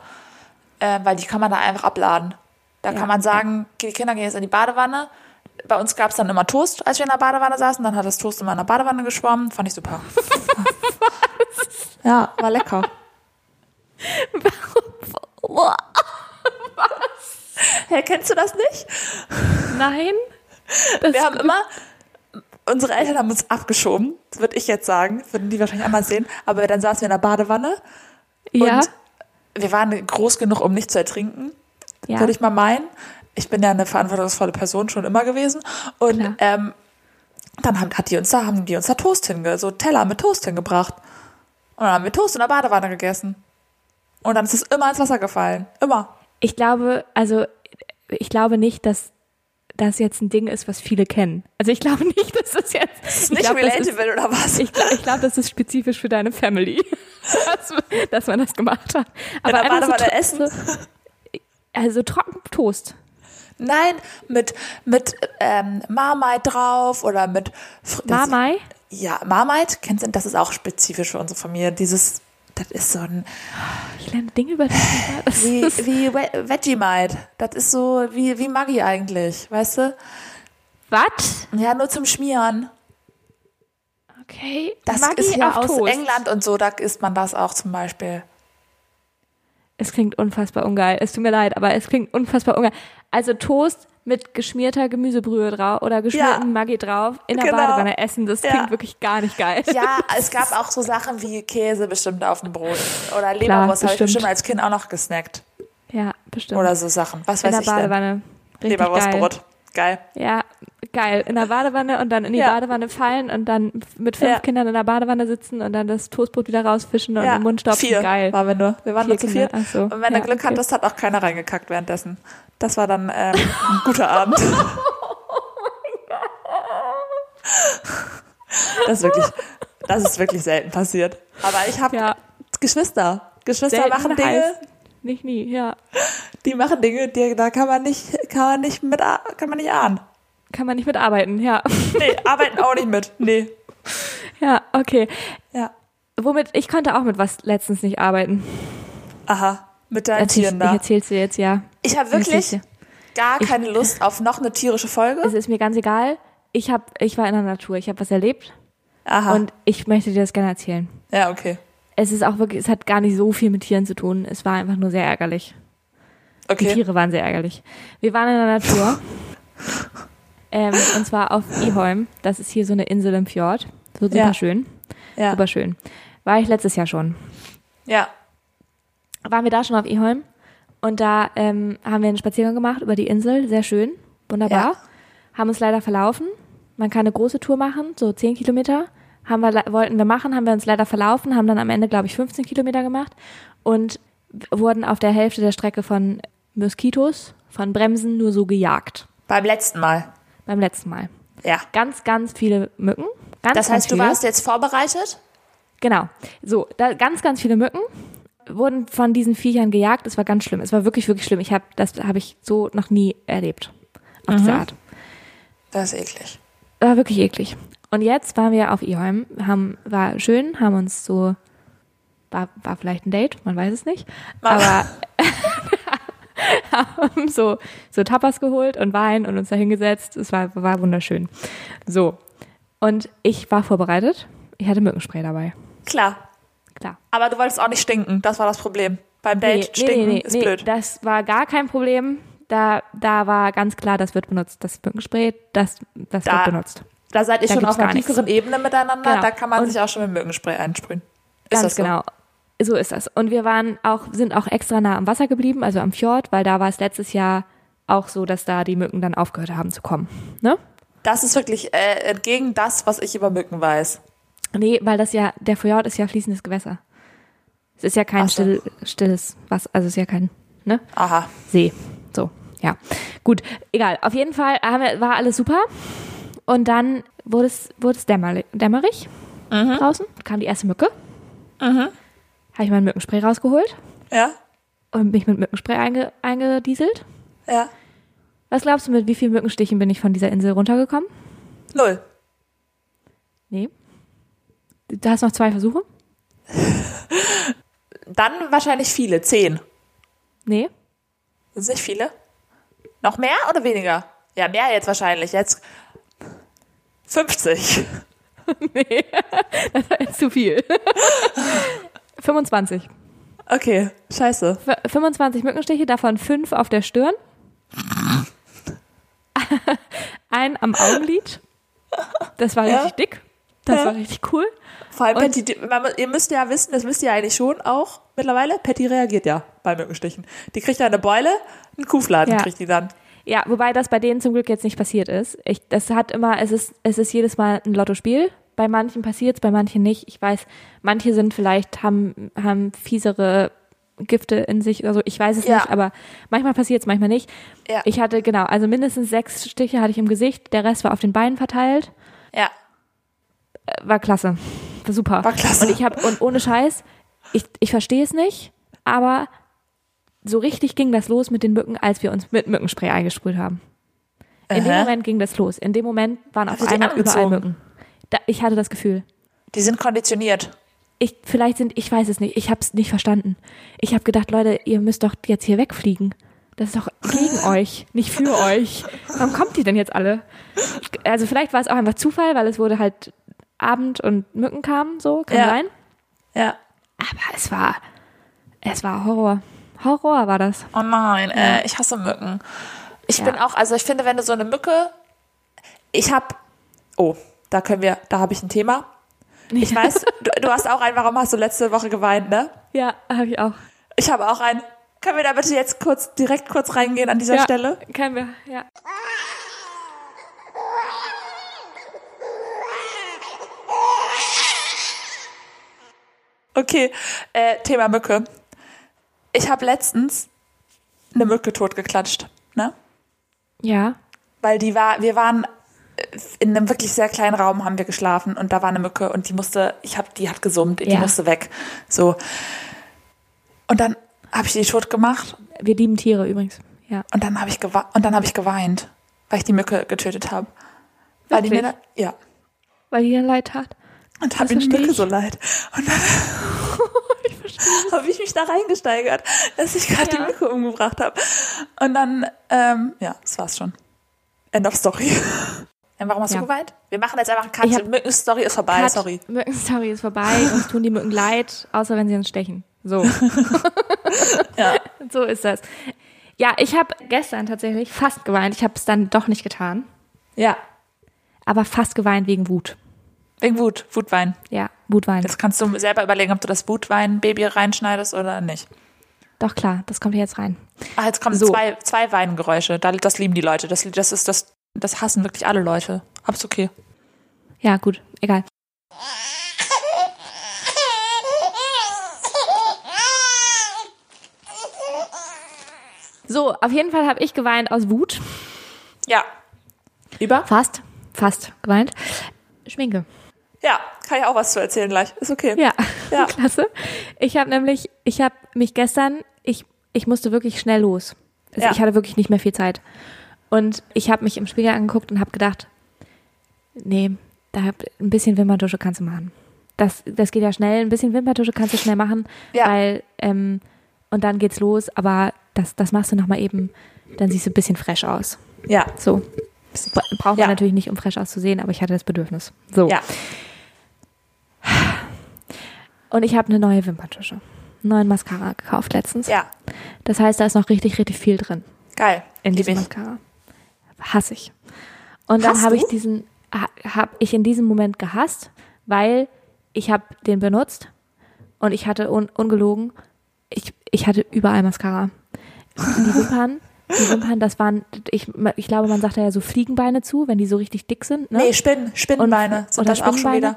äh, weil die kann man da einfach abladen. Da Ja. kann man sagen, die Kinder gehen jetzt in die Badewanne. Bei uns gab es dann immer Toast, als wir in der Badewanne saßen. Dann hat das Toast immer in der Badewanne geschwommen. Fand ich super. [laughs] ja, war lecker. [laughs] Hä, kennst du das nicht? Nein? Das Wir haben immer, unsere Eltern haben uns abgeschoben, das würde ich jetzt sagen, würden die wahrscheinlich anders sehen, aber dann saßen wir in der Badewanne ja, und wir waren groß genug, um nicht zu ertrinken, ja. würde ich mal meinen. Ich bin ja eine verantwortungsvolle Person schon immer gewesen. Und Klar. ähm, dann haben, hat die uns da, haben die uns da Toast hinge, so Teller mit Toast hingebracht. Und dann haben wir Toast in der Badewanne gegessen. Und dann ist es immer ins Wasser gefallen. Immer. Ich glaube, also ich glaube nicht, dass das jetzt ein Ding ist, was viele kennen. Also ich glaube nicht, dass das jetzt Ist ich nicht glaube, das ist- relatable oder was? Ich glaube, ich glaub, das ist spezifisch für deine Family, [laughs] dass, dass man das gemacht hat. Aber der einfach Badewanne tro- essen? So, also trocken Toast. Nein, mit, mit ähm, Marmite drauf oder mit Fr- Marmai? Ja, Marmite, kennst du, das ist auch spezifisch für unsere Familie. Dieses, das ist so ein, Ich lerne Dinge über dich. Das wie, wie We- Vegemite. Das ist so wie, wie Maggi eigentlich, weißt du? was? Ja, nur zum Schmieren. Okay. Das Maggi ist ja aus Toast. England und so, da isst man das auch zum Beispiel. Es klingt unfassbar ungeil. Es tut mir leid, aber es klingt unfassbar ungeil. Also Toast mit geschmierter Gemüsebrühe drauf oder geschmierten Ja. Maggi drauf in der Genau. Badewanne essen. Das Ja. klingt wirklich gar nicht geil. Ja, [laughs] es gab auch so Sachen wie Käse bestimmt auf dem Brot. Oder Leberwurst habe ich bestimmt. als Kind auch noch gesnackt. Ja, bestimmt. Oder so Sachen. Was in weiß der ich denn? Badewanne. Richtig geil. Leberwurstbrot. Geil. Ja, geil. In der Badewanne und dann in die Ja. Badewanne fallen und dann mit fünf Ja. Kindern in der Badewanne sitzen und dann das Toastbrot wieder rausfischen und Ja, im Mund stopfen. vier Geil. waren wir nur. Wir waren Vier nur zu viert. so. Und wenn du Glück okay. hattest, hat auch keiner reingekackt währenddessen. Das war dann ähm, ein guter Abend. [laughs] Das ist wirklich, das ist wirklich selten passiert. Aber ich habe Ja. Geschwister. Geschwister Selten machen Dinge. Nicht nie, ja. Die machen Dinge, die, da kann man nicht, kann man nicht mit, kann man nicht ahnen. Kann man nicht mitarbeiten, ja. [laughs] Nee, arbeiten auch nicht mit. Nee. Ja, okay. Ja. Womit, ich konnte auch mit was letztens nicht arbeiten. Aha. Mit deinen Erzähl, Tieren ich da. erzähl's dir jetzt, ja. Ich habe wirklich gar keine Lust auf noch eine tierische Folge. Es ist mir ganz egal. Ich hab, ich war in der Natur, ich habe was erlebt Aha. und ich möchte dir das gerne erzählen. ja, okay. Es ist auch wirklich, es hat gar nicht so viel mit Tieren zu tun. Es war einfach nur sehr ärgerlich. Die Okay. Tiere waren sehr ärgerlich. Wir waren in der Natur. [laughs] ähm, und zwar auf Iholm. Das ist hier so eine Insel im Fjord. So super Ja. schön. Ja. Super schön. War ich letztes Jahr schon. Ja. Waren wir da schon auf Iholm. Und da ähm, haben wir einen Spaziergang gemacht über die Insel. Sehr schön. Wunderbar. Ja. Haben uns leider verlaufen. Man kann eine große Tour machen, so 10 Kilometer. Haben wir, wollten wir machen, haben wir uns leider verlaufen, haben dann am Ende, glaube ich, 15 Kilometer gemacht und wurden auf der Hälfte der Strecke von Moskitos, von Bremsen nur so gejagt. Beim letzten Mal. Beim letzten Mal. Ja. Ganz, ganz viele Mücken. Ganz, Das heißt, du warst jetzt vorbereitet? Genau. So, da ganz, ganz viele Mücken wurden von diesen Viechern gejagt. Es war ganz schlimm. Es war wirklich, wirklich schlimm. Ich habe das habe ich so noch nie erlebt. Auf diese Art. Das ist eklig. War wirklich eklig. Und jetzt waren wir auf Iholm, haben, war schön, haben uns so, war, war vielleicht ein Date, man weiß es nicht, aber [laughs] [laughs] [laughs] haben so, so Tapas geholt und Wein und uns da hingesetzt. Es war, war wunderschön. So. Und ich war vorbereitet. Ich hatte Mückenspray dabei. Klar. Klar. Aber du wolltest auch nicht stinken. Das war das Problem. Beim Date stinken ist blöd. das war gar kein Problem. Da, da war ganz klar, das wird benutzt. Das Mückenspray, das, das Da- wird benutzt. Da seid ihr Da schon auf einer gar nichts. tieferen Ebene miteinander. Genau. Da kann man Und- sich auch schon mit Mückenspray einsprühen. Ist Ganz das so? So ist das. Und wir waren auch, sind auch extra nah am Wasser geblieben, also am Fjord, weil da war es letztes Jahr auch so, dass da die Mücken dann aufgehört haben zu kommen. Ne? Das ist wirklich äh, entgegen das, was ich über Mücken weiß. Nee, weil das ja, der Fjord ist ja fließendes Gewässer. Es ist ja kein so. still, stilles Wasser, also es ist ja kein, ne? Aha. See. So, ja. Gut, egal. Auf jeden Fall wir, war alles super. Und dann wurde es, wurde es dämmerlich, dämmerig draußen. Kam die erste Mücke. Habe ich mein Mückenspray rausgeholt Ja? und mich mit Mückenspray einge, eingedieselt. Ja. Was glaubst du, mit wie vielen Mückenstichen bin ich von dieser Insel runtergekommen? Null. Nee. Du hast noch zwei Versuche? [laughs] Dann wahrscheinlich viele. Zehn. Nee. Sind es nicht viele? Noch mehr oder weniger? Ja, mehr jetzt wahrscheinlich. Jetzt 50. [laughs] [laughs] Das war jetzt zu viel. 25. Okay, scheiße. F 25 Mückenstiche, davon fünf auf der Stirn. [laughs] Ein am Augenlid. Das war Ja. richtig dick. Das Ja. war richtig cool. Vor allem Patty, ihr müsst ja wissen, das wisst ihr eigentlich schon auch mittlerweile. Patty reagiert ja bei Mückenstichen. Die kriegt ja eine Beule, einen Kuhfladen Ja. kriegt die dann. Ja, wobei das bei denen zum Glück jetzt nicht passiert ist. Ich, das hat immer, es ist, es ist jedes Mal ein Lottospiel. Bei manchen passiert's, bei manchen nicht. Ich weiß, manche sind vielleicht, haben, haben fiesere Gifte in sich oder so. Ich weiß es Ja. nicht, aber manchmal passiert's, manchmal nicht. Ja. Ich hatte, genau, also mindestens sechs Stiche hatte ich im Gesicht. Der Rest war auf den Beinen verteilt. Ja. Äh, War klasse. War super. War klasse. Und ich habe, und ohne Scheiß, ich, ich verstehe es nicht, aber so richtig ging das los mit den Mücken, als wir uns mit Mückenspray eingesprüht haben. In dem Aha. Moment ging das los. In dem Moment waren auf einmal überall? Mücken. Da, ich hatte das Gefühl. Die sind konditioniert. Ich, vielleicht sind, ich weiß es nicht, ich habe es nicht verstanden. Ich habe gedacht, Leute, ihr müsst doch jetzt hier wegfliegen. Das ist doch gegen [laughs] euch, nicht für euch. Warum kommt ihr denn jetzt alle? Also vielleicht war es auch einfach Zufall, weil es wurde halt Abend und Mücken kamen, so, kann Ja. sein. Ja. Aber es war, es war Horror. Horror war das. Oh nein, äh, ich hasse Mücken. Ich Ja. bin auch, also ich finde, wenn du so eine Mücke, ich hab, oh, da können wir, da habe ich ein Thema. Ich weiß, du, du hast auch einen, warum hast du letzte Woche geweint, ne? Ja, habe ich auch. Ich habe auch einen. Können wir da bitte jetzt kurz, direkt kurz reingehen an dieser ja, Stelle? Können wir, ja. Okay, äh, Thema Mücke. Ich habe letztens eine Mücke totgeklatscht, ne? Ja. Weil die war, wir waren in einem wirklich sehr kleinen Raum haben wir geschlafen und da war eine Mücke und die musste, ich habe, die hat gesummt, die Ja. musste weg. So. Und dann habe ich die tot gemacht Wir lieben Tiere übrigens. Ja. und dann habe ich und dann habe ich geweint, weil ich die Mücke getötet habe. Weil die mir dann, ja. Weil die dann leid tat. Und Das mir die Mücke ich. so leid. Und dann [laughs] habe ich mich da reingesteigert, dass ich gerade die Ja. Mücke umgebracht habe. Und dann, ähm, ja, das war's schon. End of Story. Ja, warum hast Ja. du geweint? Wir machen jetzt einfach einen Cut. Hab- Mückenstory ist vorbei, Cut. sorry. Mücken-Story ist vorbei. [laughs] Uns tun die Mücken leid, außer wenn sie uns stechen. So. [laughs] Ja. so ist das. Ja, ich habe gestern tatsächlich fast geweint. Ich habe es dann doch nicht getan. Ja. Aber fast geweint wegen Wut. Wegen Wut, Wutwein. Ja, Wutwein. Jetzt kannst du selber überlegen, ob du das Wutwein-Baby reinschneidest oder nicht. Doch klar, das kommt hier jetzt rein. Ah, jetzt kommen So. zwei, zwei Weingeräusche. Da- Das lieben die Leute. Das, das ist das, das hassen wirklich alle Leute. Ist okay. Ja, gut, egal. So, auf jeden Fall habe ich geweint aus Wut. Ja. Über? Fast, fast geweint. Schminke. Ja, kann ich auch was zu erzählen gleich. Ist okay. Ja, Ja. [laughs] klasse. Ich habe nämlich, ich habe mich gestern, ich, ich musste wirklich schnell los. Also Ja. Ich hatte wirklich nicht mehr viel Zeit. Und ich habe mich im Spiegel angeguckt und habe gedacht, nee, da hab, ein bisschen Wimperntusche kannst du machen. Das, das geht ja schnell. Ein bisschen Wimperntusche kannst du schnell machen, Ja. weil ähm, und dann geht's los. Aber das, das machst du noch mal eben. Dann siehst du ein bisschen fresh aus. Ja. So Bra- braucht man Ja. natürlich nicht, um fresh auszusehen, aber ich hatte das Bedürfnis. So. Ja. Und ich habe eine neue Wimperntusche. Neuen Mascara gekauft letztens. Ja. Das heißt, da ist noch richtig, richtig viel drin Geil. in diesem. Mascara. Hasse ich. Und dann habe ich diesen, habe ich in diesem Moment gehasst, weil ich habe den benutzt und ich hatte un, ungelogen, ich, ich hatte überall Mascara. Die Wimpern, die Wimpern, das waren, ich, ich glaube, man sagt da ja so Fliegenbeine zu, wenn die so richtig dick sind. Ne? Nee, Spinnen, Spinnenbeine sind oder das auch schon wieder.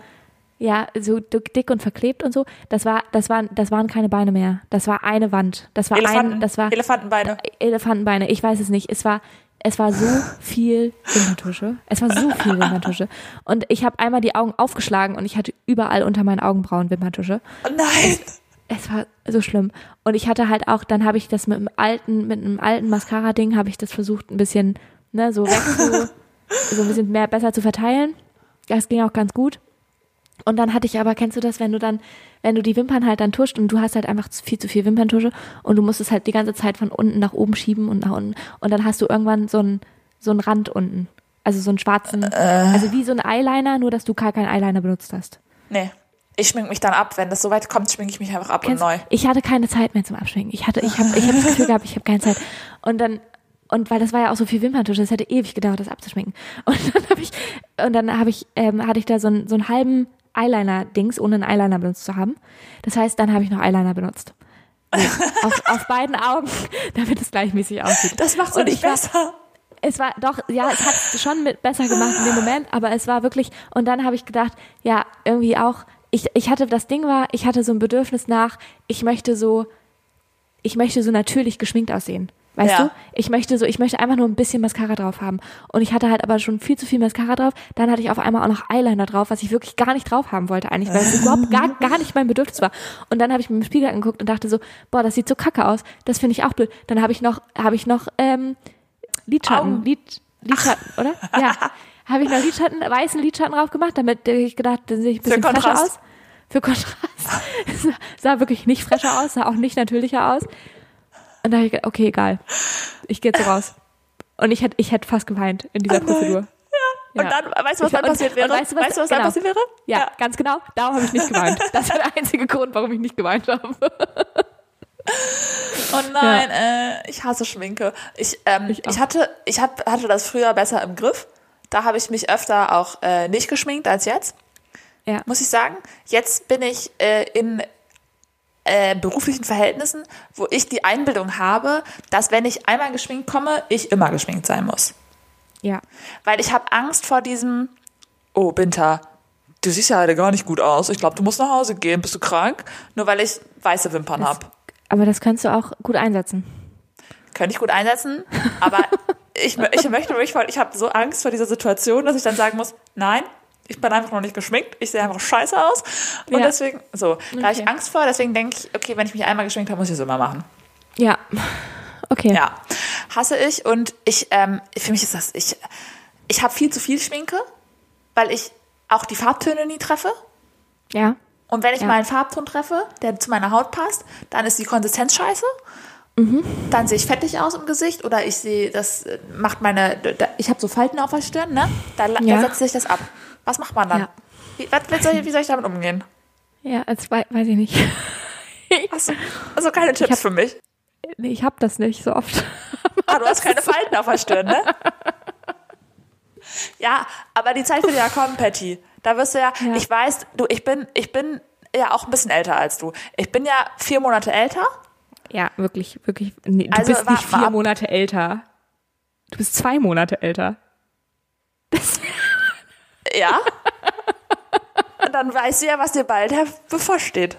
Ja, so dick dick und verklebt und so. Das war, das waren, das waren keine Beine mehr. Das war eine Wand. Das war Elefanten, ein, das war Elefantenbeine. Elefantenbeine. Ich weiß es nicht. Es war, es war so viel Wimperntusche. Es war so viel Wimperntusche. Und ich habe einmal die Augen aufgeschlagen und ich hatte überall unter meinen Augenbrauen Wimperntusche. Oh nein. Es war so schlimm. Und ich hatte halt auch, dann habe ich das mit einem alten, mit einem alten Mascara-Ding, habe ich das versucht, ein bisschen, ne, so weg zu, [laughs] so ein bisschen mehr besser zu verteilen. Das ging auch ganz gut. Und dann hatte ich aber, kennst du das, wenn du dann, wenn du die Wimpern halt dann tuscht und du hast halt einfach viel zu viel Wimperntusche und du musst es halt die ganze Zeit von unten nach oben schieben und nach unten. Und dann hast du irgendwann so einen, so einen Rand unten. Also so einen schwarzen, also wie so ein Eyeliner, nur dass du gar keinen Eyeliner benutzt hast. Nee. Ich schmink mich dann ab. Wenn das so weit kommt, schminke ich mich einfach ab Kennst- und neu. Ich hatte keine Zeit mehr zum Abschminken. Ich hatte, ich habe, ich habe das Gefühl gehabt, ich habe keine Zeit. Und dann und weil das war ja auch so viel Wimperntusche, das hätte ewig gedauert, das abzuschminken. Und dann habe ich und dann habe ich ähm, hatte ich da so einen so einen halben Eyeliner Dings, ohne einen Eyeliner benutzt zu haben. Das heißt, dann habe ich noch Eyeliner benutzt. So, [laughs] auf, auf beiden Augen, [laughs] damit es gleichmäßig aussieht. Das macht's doch Und nicht ich war- besser. Es war doch, ja, es hat schon mit besser gemacht in dem Moment, aber es war wirklich, und dann habe ich gedacht, ja, irgendwie auch, ich, ich hatte, das Ding war, ich hatte so ein Bedürfnis nach, ich möchte so, ich möchte so natürlich geschminkt aussehen. Weißt Ja. du? Ich möchte so, ich möchte einfach nur ein bisschen Mascara drauf haben. Und ich hatte halt aber schon viel zu viel Mascara drauf. Dann hatte ich auf einmal auch noch Eyeliner drauf, was ich wirklich gar nicht drauf haben wollte eigentlich, weil es [laughs] überhaupt gar, gar nicht mein Bedürfnis war. Und dann habe ich mir im Spiegel angeguckt und dachte so, boah, das sieht so kacke aus. Das finde ich auch blöd. Dann habe ich noch, habe ich noch, ähm, Lidschatten. Lid, Lidschatten, [laughs] oder? Ja. Habe ich noch Lidschatten, weißen Lidschatten drauf gemacht, damit ich gedacht, dann sehe ich ein bisschen Kontrast. aus. Für Kontrast. [laughs] sah, wirklich nicht fresher aus, sah auch nicht natürlicher aus. Und da habe ich gedacht, okay, egal. Ich gehe jetzt so raus. Und ich hätte, ich hätte fast geweint in dieser Oh. Prozedur. Und Ja. dann, weißt du, was dann und- passiert und wäre? weißt du, was- weißt du, was genau. dann passiert wäre? Ja, ganz genau. Darum habe ich nicht geweint. [laughs] Das war der einzige Grund, warum ich nicht geweint habe. [laughs] Oh nein, äh, ich hasse Schminke. Ich, ähm, Ich ich, hatte, ich hab, hatte das früher besser im Griff. Da habe ich mich öfter auch äh, nicht geschminkt als jetzt, Ja. muss ich sagen. Jetzt bin ich äh, in äh, beruflichen Verhältnissen, wo ich die Einbildung habe, dass wenn ich einmal geschminkt komme, ich immer geschminkt sein muss. Ja. Weil ich habe Angst vor diesem, oh Binter, du siehst ja heute gar nicht gut aus. Ich glaube, du musst nach Hause gehen. Bist du krank? Nur weil ich weiße Wimpern habe. Aber das kannst du auch gut einsetzen. Könnte ich gut einsetzen, aber [laughs] ich, ich möchte voll- ich habe so Angst vor dieser Situation, dass ich dann sagen muss, nein, ich bin einfach noch nicht geschminkt, ich sehe einfach scheiße aus und Ja. deswegen, so, da habe Okay. ich Angst vor, deswegen denke ich, okay, wenn ich mich einmal geschminkt habe, muss ich es immer machen. Ja. Okay. Ja, hasse ich und ich, ähm, für mich ist das, ich, ich habe viel zu viel Schminke, weil ich auch die Farbtöne nie treffe. Ja. Und wenn ich Ja. mal einen Farbton treffe, der zu meiner Haut passt, dann ist die Konsistenz scheiße. Mhm. Dann sehe ich fettig aus im Gesicht oder ich sehe, das äh, macht meine, ich habe so Falten auf der Stirn, ne? Da, Ja. da setzt sich das ab. Was macht man dann? Ja. Wie, was, soll ich, wie soll ich damit umgehen? Ja, als wei- weiß ich nicht. [laughs] Hast du, also keine Tipps für mich. Nee, ich hab das nicht so oft. Ah, du hast keine Falten auf der Stirn, ne? [laughs] Ja, aber die Zeit wird ja kommen, Patty. Da wirst du ja, Ja. ich weiß, du, ich bin, ich bin ja auch ein bisschen älter als du. Ich bin ja vier Monate älter. Ja, wirklich, wirklich. Nee, du Also, bist wart nicht vier. Monate älter. Du bist zwei Monate älter. [laughs] Das, Ja. [laughs] Und dann weißt du ja, was dir bald bevorsteht.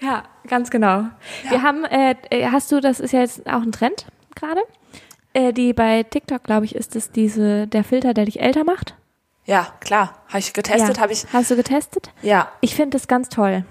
ja, ganz genau. Wir haben, äh, äh, hast du, das ist ja jetzt auch ein Trend gerade. Äh, die bei TikTok, glaube ich, ist es diese, der Filter, der dich älter macht. Ja, klar. Habe ich getestet, ja. habe ich. Hast du getestet? Ja. Ich finde das ganz toll.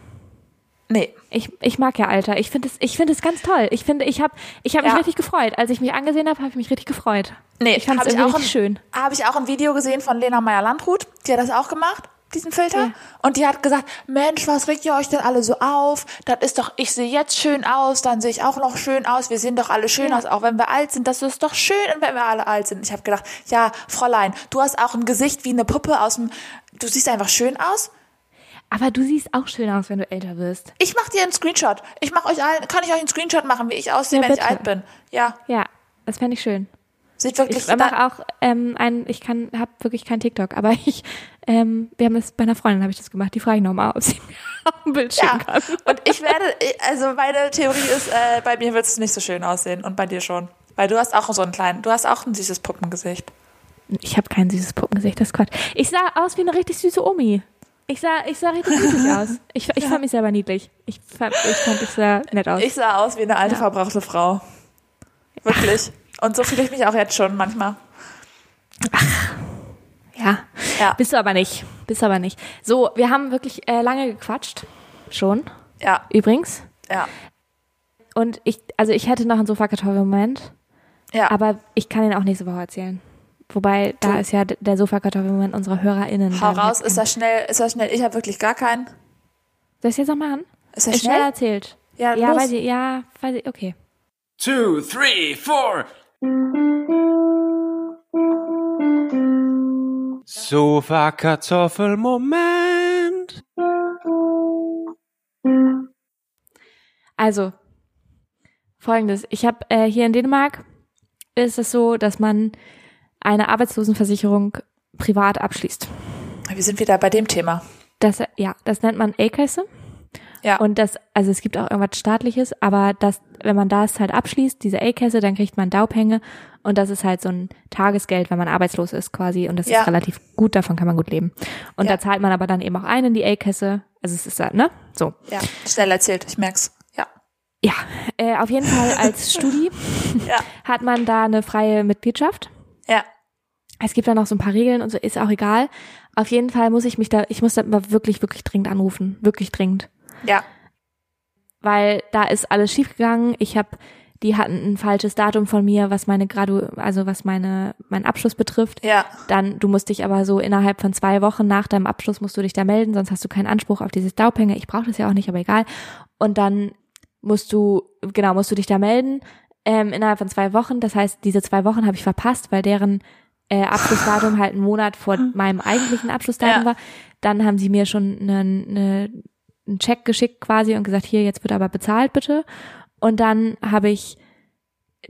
Nee. Ich, ich mag ja Alter. Ich finde es ich finde es ganz toll. Ich finde, ich habe ich hab mich Ja. richtig gefreut. Als ich mich angesehen habe, habe ich mich richtig gefreut. Nee, ich fand es richtig schön. Habe ich auch ein Video gesehen von Lena Meyer-Landrut. Die hat das auch gemacht, diesen Filter. Ja. Und die hat gesagt, Mensch, was regt ihr euch denn alle so auf? Das ist doch, ich sehe jetzt schön aus, dann sehe ich auch noch schön aus. Wir sehen doch alle schön Ja. aus, auch wenn wir alt sind. Das ist doch schön, wenn wir alle alt sind. Ich habe gedacht, ja, Fräulein, du hast auch ein Gesicht wie eine Puppe aus dem, du siehst einfach schön aus. Aber du siehst auch schön aus, wenn du älter wirst. Ich mache dir einen Screenshot. Ich mache euch allen, kann ich euch einen Screenshot machen, wie ich aussehe, Ja, wenn ich alt bin. Ja, Ja, das fände ich schön. sieht wirklich Ich mache auch ähm, ein, ich kann, habe wirklich kein TikTok, aber ich, ähm, wir haben das bei einer Freundin habe ich das gemacht. Die frage ich nochmal, ob sie mir [laughs] auch ein Bild Ja, schicken kann. und ich werde, also meine Theorie ist, äh, bei mir wird es nicht so schön aussehen und bei dir schon. Weil du hast auch so einen kleinen, du hast auch ein süßes Puppengesicht. Ich habe kein süßes Puppengesicht, das ist Quatsch. Ich sah aus wie eine richtig süße Omi. Ich sah, ich sah richtig niedlich [laughs] aus. Ich, ich fand mich selber niedlich. Ich fand, ich fand, ich sah nett aus. Ich sah aus wie eine alte, verbrauchte Frau. Wirklich. Und so fühle ich mich auch jetzt schon manchmal. ja. Ja. Bist du aber nicht. Bist du aber nicht. So, wir haben wirklich äh, lange gequatscht. Schon. Ja, Übrigens. ja, Und ich, also ich hätte noch einen Sofakartoffelmoment, ja. aber ich kann ihn auch nächste Woche erzählen. Wobei, da Du- ist ja der Sofakartoffelmoment unserer HörerInnen. Hau raus, ist das schnell, ist das schnell? Ich habe wirklich gar keinen. Soll ich jetzt noch machen? Ist das Ist schnell schnell? erzählt. Ja, Ja, los. weiß ich, ja, weiß ich, okay. two, three, four. Sofa Kartoffelmoment. Also, folgendes. Ich habe äh, hier in Dänemark ist es so, dass man eine Arbeitslosenversicherung privat abschließt. Wir sind wieder bei dem Thema. Das, ja, das nennt man A-Kasse. Ja. Und das, also es gibt auch irgendwas staatliches, aber das, wenn man das halt abschließt, diese A-Kasse, dann kriegt man Daupenge und das ist halt so ein Tagesgeld, wenn man arbeitslos ist quasi und das Ja. ist relativ gut, davon kann man gut leben. Und Ja. da zahlt man aber dann eben auch ein in die A-Kasse, also es ist, halt, ne, so. ja, schnell erzählt, ich merk's. Ja. Ja, äh, auf jeden Fall als [laughs] Studi Ja. hat man da eine freie Mitgliedschaft. Ja. Es gibt da noch so ein paar Regeln und so, ist auch egal. Auf jeden Fall muss ich mich da, ich muss da wirklich, wirklich dringend anrufen. Wirklich dringend. Ja. Weil da ist alles schiefgegangen. Ich habe, die hatten ein falsches Datum von mir, was meine Gradu, also was meine, meinen Abschluss betrifft. Ja. Dann, du musst dich aber so innerhalb von zwei Wochen nach deinem Abschluss musst du dich da melden, sonst hast du keinen Anspruch auf dieses Daupenge. Ich brauche das ja auch nicht, aber egal. Und dann musst du, genau, musst du dich da melden ähm, innerhalb von zwei Wochen. Das heißt, diese zwei Wochen habe ich verpasst, weil deren äh, Abschlussdatum halt einen Monat vor meinem eigentlichen Abschlussdatum Ja. war. Dann haben sie mir schon einen, eine, einen Check geschickt quasi und gesagt, hier, jetzt wird aber bezahlt bitte. Und dann habe ich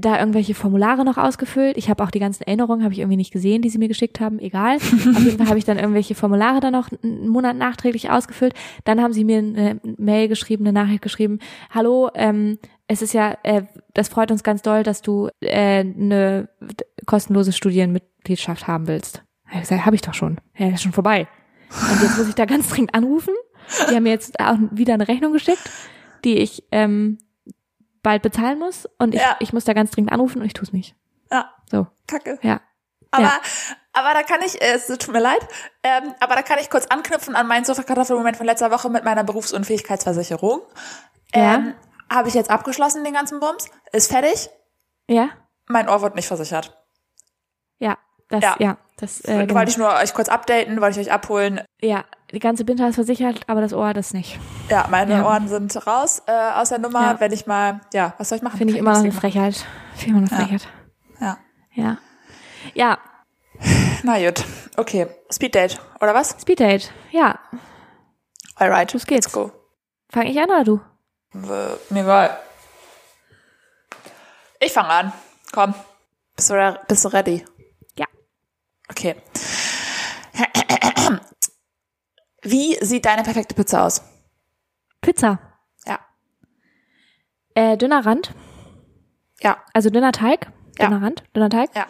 da irgendwelche Formulare noch ausgefüllt. Ich habe auch die ganzen Erinnerungen, habe ich irgendwie nicht gesehen, die sie mir geschickt haben. Egal. [laughs] Auf jeden Fall habe ich dann irgendwelche Formulare dann noch einen Monat nachträglich ausgefüllt. Dann haben sie mir eine Mail geschrieben, eine Nachricht geschrieben. Hallo, ähm, es ist ja, äh, das freut uns ganz doll, dass du äh, eine kostenlose Studienmitgliedschaft haben willst. Hab ich gesagt, habe ich doch schon. Ja, ist schon vorbei. Und jetzt muss ich da ganz dringend anrufen. Die haben mir jetzt auch wieder eine Rechnung geschickt, die ich ähm, bald bezahlen muss. Und ich, Ja. ich muss da ganz dringend anrufen und ich tue es nicht. Ja. So, Kacke. ja. Aber, Ja. aber da kann ich, äh, es tut mir leid, ähm, aber da kann ich kurz anknüpfen an meinen Sofakartoffelmoment von letzter Woche mit meiner Berufsunfähigkeitsversicherung. Ja. Ähm, habe ich jetzt abgeschlossen, den ganzen Bums. Ist fertig. Ja? Mein Ohr wird nicht versichert. Ja. Das, Ja. ja. das, äh, Wollte genau. ich nur euch kurz updaten, wollte ich euch abholen. ja, die ganze Binter ist versichert, aber das Ohr das nicht. Ja, meine Ja. Ohren sind raus äh, aus der Nummer. Ja. Wenn ich mal, ja, was soll ich machen? Finde ich immer noch eine Frechheit. Finde ich immer eine. Frechheit. Ja. Ja, Ja, na gut. Okay, Speeddate, oder was? Speeddate. Ja. Alright, Los geht's. let's go. Fange ich an oder du? Äh, Mir egal. Ich fange an. Komm. Bist du, bist du ready? Ja. Okay. Wie sieht deine perfekte Pizza aus? Pizza. Ja. Äh, dünner Rand. Ja. Also dünner Teig. Ja. Dünner Rand. Dünner Teig. Ja.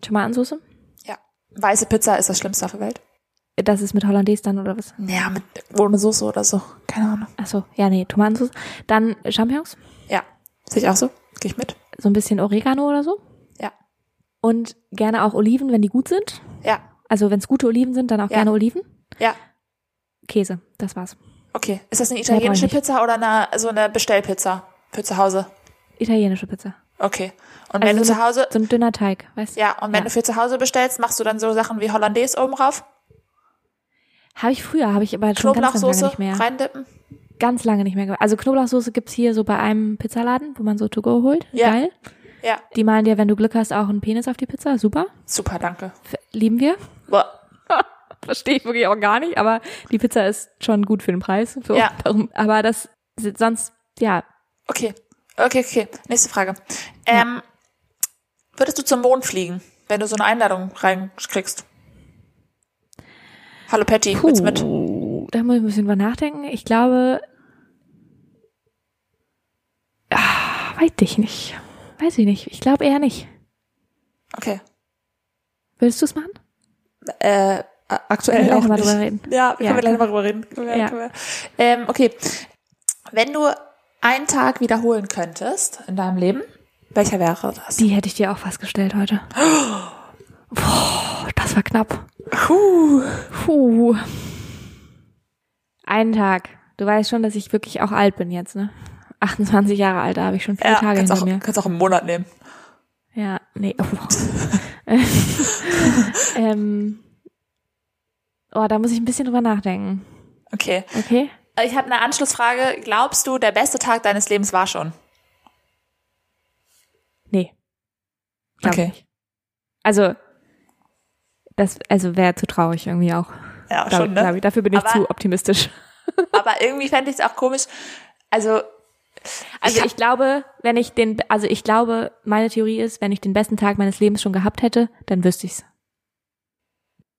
Tomatensauce. Ja. Weiße Pizza ist das Schlimmste auf der Welt. Das ist mit Hollandaise dann oder was? Ja, mit ohne Soße oder so. Keine Ahnung. Ach so, ja, nee, Tomatensauce. Dann Champignons. Ja. Sehe ich auch so? Gehe ich mit? So ein bisschen Oregano oder so. Ja. Und gerne auch Oliven, wenn die gut sind. Ja. Also wenn es gute Oliven sind, dann auch Ja. gerne Oliven. Ja. Käse, das war's. Okay. Ist das eine italienische. Pizza oder eine, so eine Bestellpizza für zu Hause? Italienische Pizza. Okay. Und wenn Also du so zu Hause, So ein dünner Teig, weißt du? ja, und wenn Ja. du für zu Hause bestellst, machst du dann so Sachen wie Hollandaise oben drauf? Habe ich früher, habe ich aber schon ganz, lange Knoblauchsoße nicht mehr. reindippen? Ganz lange nicht mehr. Also Knoblauchsoße gibt's hier so bei einem Pizzaladen, wo man so to go holt. Ja. Geil. Ja. Die malen dir, wenn du Glück hast, auch einen Penis auf die Pizza. Super. Super, danke. F- Lieben wir. Boah. Verstehe ich wirklich auch gar nicht, aber die Pizza ist schon gut für den Preis. So, Ja. Darum, aber das sonst, ja, Okay. Okay, okay. Nächste Frage. Ähm, würdest du zum Mond fliegen, wenn du so eine Einladung reinkriegst? Hallo Patty, willst du mit? Puh, Da muss ich ein bisschen drüber nachdenken. Ich glaube, ah, weiß ich nicht. Weiß ich nicht. Ich glaube eher nicht. Okay. Würdest du es machen? Äh, aktuell Können wir auch mal nicht. drüber reden. Ja, können Ja, wir gleich mal drüber reden. Können wir, Ja. können wir. Ähm, okay. Wenn du einen Tag wiederholen könntest in deinem Leben, welcher wäre das? Die hätte ich dir auch fast gestellt heute. [gasps] Boah, das war knapp. Puh. Puh. Einen Tag. Du weißt schon, dass ich wirklich auch alt bin jetzt, ne? 28 Jahre alt, da habe ich schon viele Ja, Tage hinter auch, mir. kannst auch einen Monat nehmen. Ja, nee. Oh. [laughs] [laughs] ähm, oh, da muss ich ein bisschen drüber nachdenken. Okay. Okay? Ich habe eine Anschlussfrage. Glaubst du, der beste Tag deines Lebens war schon? Nee. Glaub Okay. Nicht. Also, das, also wäre zu traurig irgendwie auch. Ja, Glaub, schon, ne? glaub ich. Dafür bin ich Aber- zu optimistisch. [laughs] Aber irgendwie fände ich es auch komisch. Also, Also hab- ich glaube, wenn ich den, also ich glaube, meine Theorie ist, wenn ich den besten Tag meines Lebens schon gehabt hätte, dann wüsste ich's.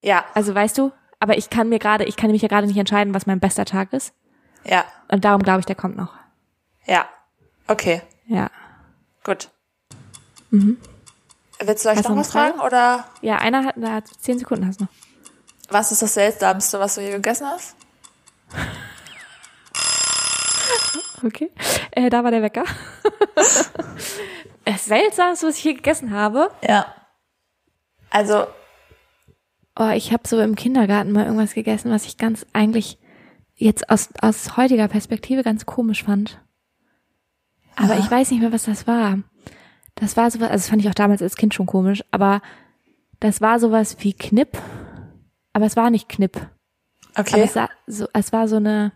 ja, Also weißt du, aber ich kann mir gerade, ich kann mich ja gerade nicht entscheiden, was mein bester Tag ist. ja, Und darum glaube ich, der kommt noch. ja. Okay, Ja. gut. Mhm. Willst du euch noch noch was fragen? Oder Ja, einer hat, da hat zehn Sekunden hast du noch. was ist das Seltsamste, was du je gegessen hast? [laughs] Okay. Äh, da war der Wecker. [laughs] das Seltsamste, was ich hier gegessen habe. Ja. Also, Oh, ich habe so im Kindergarten mal irgendwas gegessen, was ich ganz eigentlich jetzt aus, aus heutiger Perspektive ganz komisch fand. Aber Aha. ich weiß nicht mehr, was das war. Das war sowas, also das fand ich auch damals als Kind schon komisch, aber das war sowas wie Knipp. Aber es war nicht Knipp. Aber okay. es, war so, es war so eine,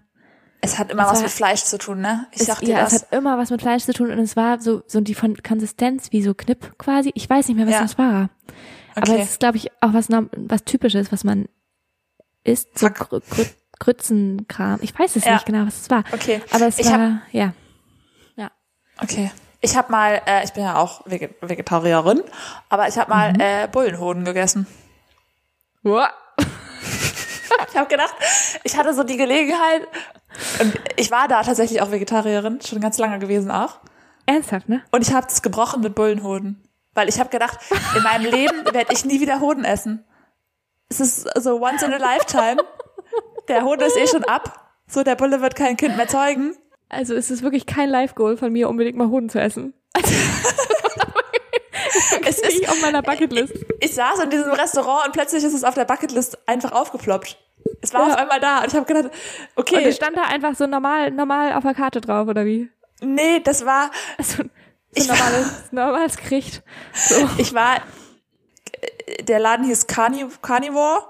Es hat immer es was war- mit Fleisch zu tun, ne? Ich es, sag dir ja, das. es hat immer was mit Fleisch zu tun und es war so, so die von Konsistenz wie so Knipp quasi. Ich weiß nicht mehr, was Ja. das war. Aber Okay. es ist, glaube ich, auch was, was Typisches, was man isst. So. Grü Grü Grützenkram. Ich weiß es Ja. nicht genau, was es war. Okay. Aber es Ich war, hab- ja. Okay. Ich habe mal, äh, ich bin ja auch Veget Vegetarierin, aber ich habe mal Mhm. äh, Bullenhoden gegessen. [laughs] Ich habe gedacht, ich hatte so die Gelegenheit und ich war da tatsächlich auch Vegetarierin, schon ganz lange gewesen auch. Ernsthaft, ne? Und ich habe es gebrochen mit Bullenhoden, weil ich habe gedacht, in meinem Leben [laughs] werde ich nie wieder Hoden essen. Es ist so once in a lifetime. Der Hoden ist eh schon ab. So, der Bulle wird kein Kind mehr zeugen. Also es ist wirklich kein Live-Goal von mir, unbedingt mal Hoden zu essen. [laughs] [laughs] Es ist, Nicht auf meiner Bucketlist. ich saß in diesem Restaurant und plötzlich ist es auf der Bucketlist einfach aufgeploppt. Es war Ja. auf einmal da und ich habe gedacht, okay, Und es stand da einfach so normal, normal auf der Karte drauf, oder wie? Nee, das war, Also, Ich normales, normales Gericht. So. [laughs] ich war, äh, der Laden hieß Carni Carnivore.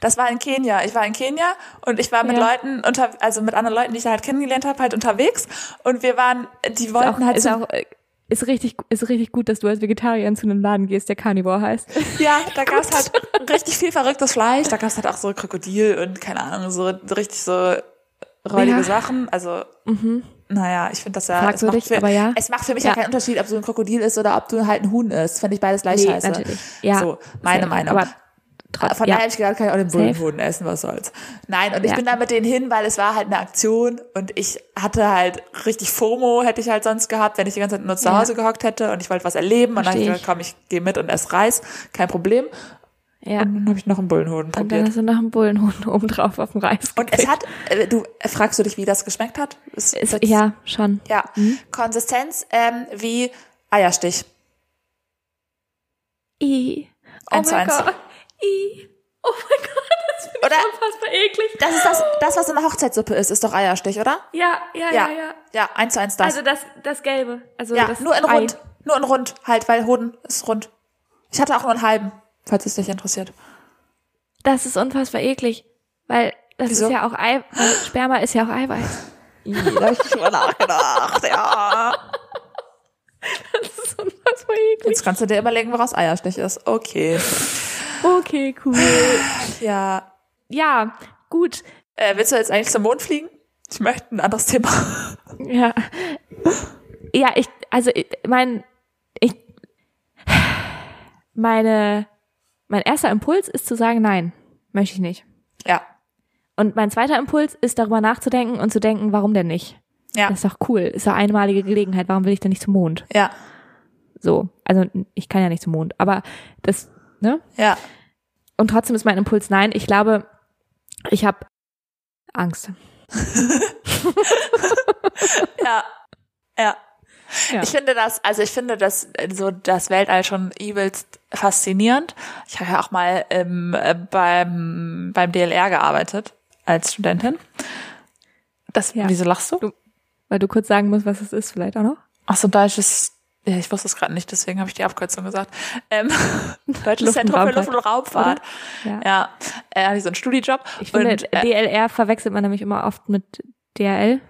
Das war in Kenia. Ich war in Kenia und ich war mit Ja. Leuten unter, also mit anderen Leuten, die ich halt kennengelernt habe, halt unterwegs. Und wir waren, die wollten auch, halt ist so, auch äh, ist richtig ist richtig gut, dass du als Vegetarier zu einem Laden gehst, der Carnivore heißt. [laughs] ja, da [laughs] gab's halt richtig viel verrücktes Fleisch. Da gab's halt auch so Krokodil und keine Ahnung, so richtig so räudige Ja. Sachen. Also, naja, ich finde das ja, es macht, Fragwürdig, für, aber ja. es macht für mich ja. Ja. keinen Unterschied, ob du ein Krokodil isst oder ob du halt ein Huhn isst. Finde ich beides gleich Nee, scheiße. natürlich. Ja. So, meine. Meinung. Aber trotzdem, Von ja. daher habe ich gedacht, kann ich auch den. Bullenhoden essen, was soll's. Nein, und ich Ja. bin da mit denen hin, weil es war halt eine Aktion und ich hatte halt richtig FOMO, hätte ich halt sonst gehabt, wenn ich die ganze Zeit nur zu Ja. Hause gehockt hätte und ich wollte was erleben und dann habe ich Versteh gedacht, komm, ich gehe mit und esse Reis, kein Problem. Ja. Und dann habe ich noch einen Bullenhoden Und dann probiert. hast du noch einen Bullenhuhn oben drauf auf dem Reis. Und es hat, äh, du, äh, fragst du dich, wie das geschmeckt hat? Es- es- ja, schon. Ja, Konsistenz ähm, wie Eierstich. I. Oh Eins mein eins. Gott. I. Oh mein Gott, das finde ich unfassbar eklig. Das ist das, das, was in der Hochzeitssuppe ist, ist doch Eierstich, oder? Ja, ja, ja, ja. Ja, eins zu eins das. Also das, das Gelbe. Also ja, das nur in Ei. rund. Nur in rund, halt, weil Hoden ist rund. Ich hatte auch nur einen halben, falls es dich interessiert. Das ist unfassbar eklig. Weil das Wieso? ist ja auch Ei, Sperma ist ja auch Eiweiß. [laughs] Da habe ich schon mal nachgedacht, ja. Das ist unfassbar eklig. Jetzt kannst du dir überlegen, woraus Eierstich ist. Okay. Okay, cool. Ja. Ja, gut. Äh, willst du jetzt eigentlich zum Mond fliegen? Ich möchte ein anderes Thema. Ja. Ja, ich, also ich- mein, ich, meine, mein erster Impuls ist zu sagen, nein, möchte ich nicht. Ja. Und mein zweiter Impuls ist darüber nachzudenken und zu denken, warum denn nicht? Ja. Das ist doch cool, ist doch einmalige Gelegenheit, warum will ich denn nicht zum Mond? Ja. So, also ich kann ja nicht zum Mond, aber das, ne? Ja. Und trotzdem ist mein Impuls nein. Ich glaube, ich habe Angst. [laughs] [laughs] Ja. Ja. Ja. Ich finde das, also ich finde das so das Weltall schon übelst faszinierend. Ich habe ja auch mal ähm, äh, beim beim DLR gearbeitet als Studentin. Das, Ja. wieso lachst du? Du- Weil du kurz sagen musst, was es ist, vielleicht auch noch. Ach so, deutsches, ja, ich wusste es gerade nicht, deswegen habe ich die Abkürzung gesagt. Ähm, [laughs] deutsches Zentrum für Luft- und Raumfahrt. Ja. Ja, äh, hatte ich so einen Studijob. Ich finde, und, äh, DLR verwechselt man nämlich immer oft mit DRL.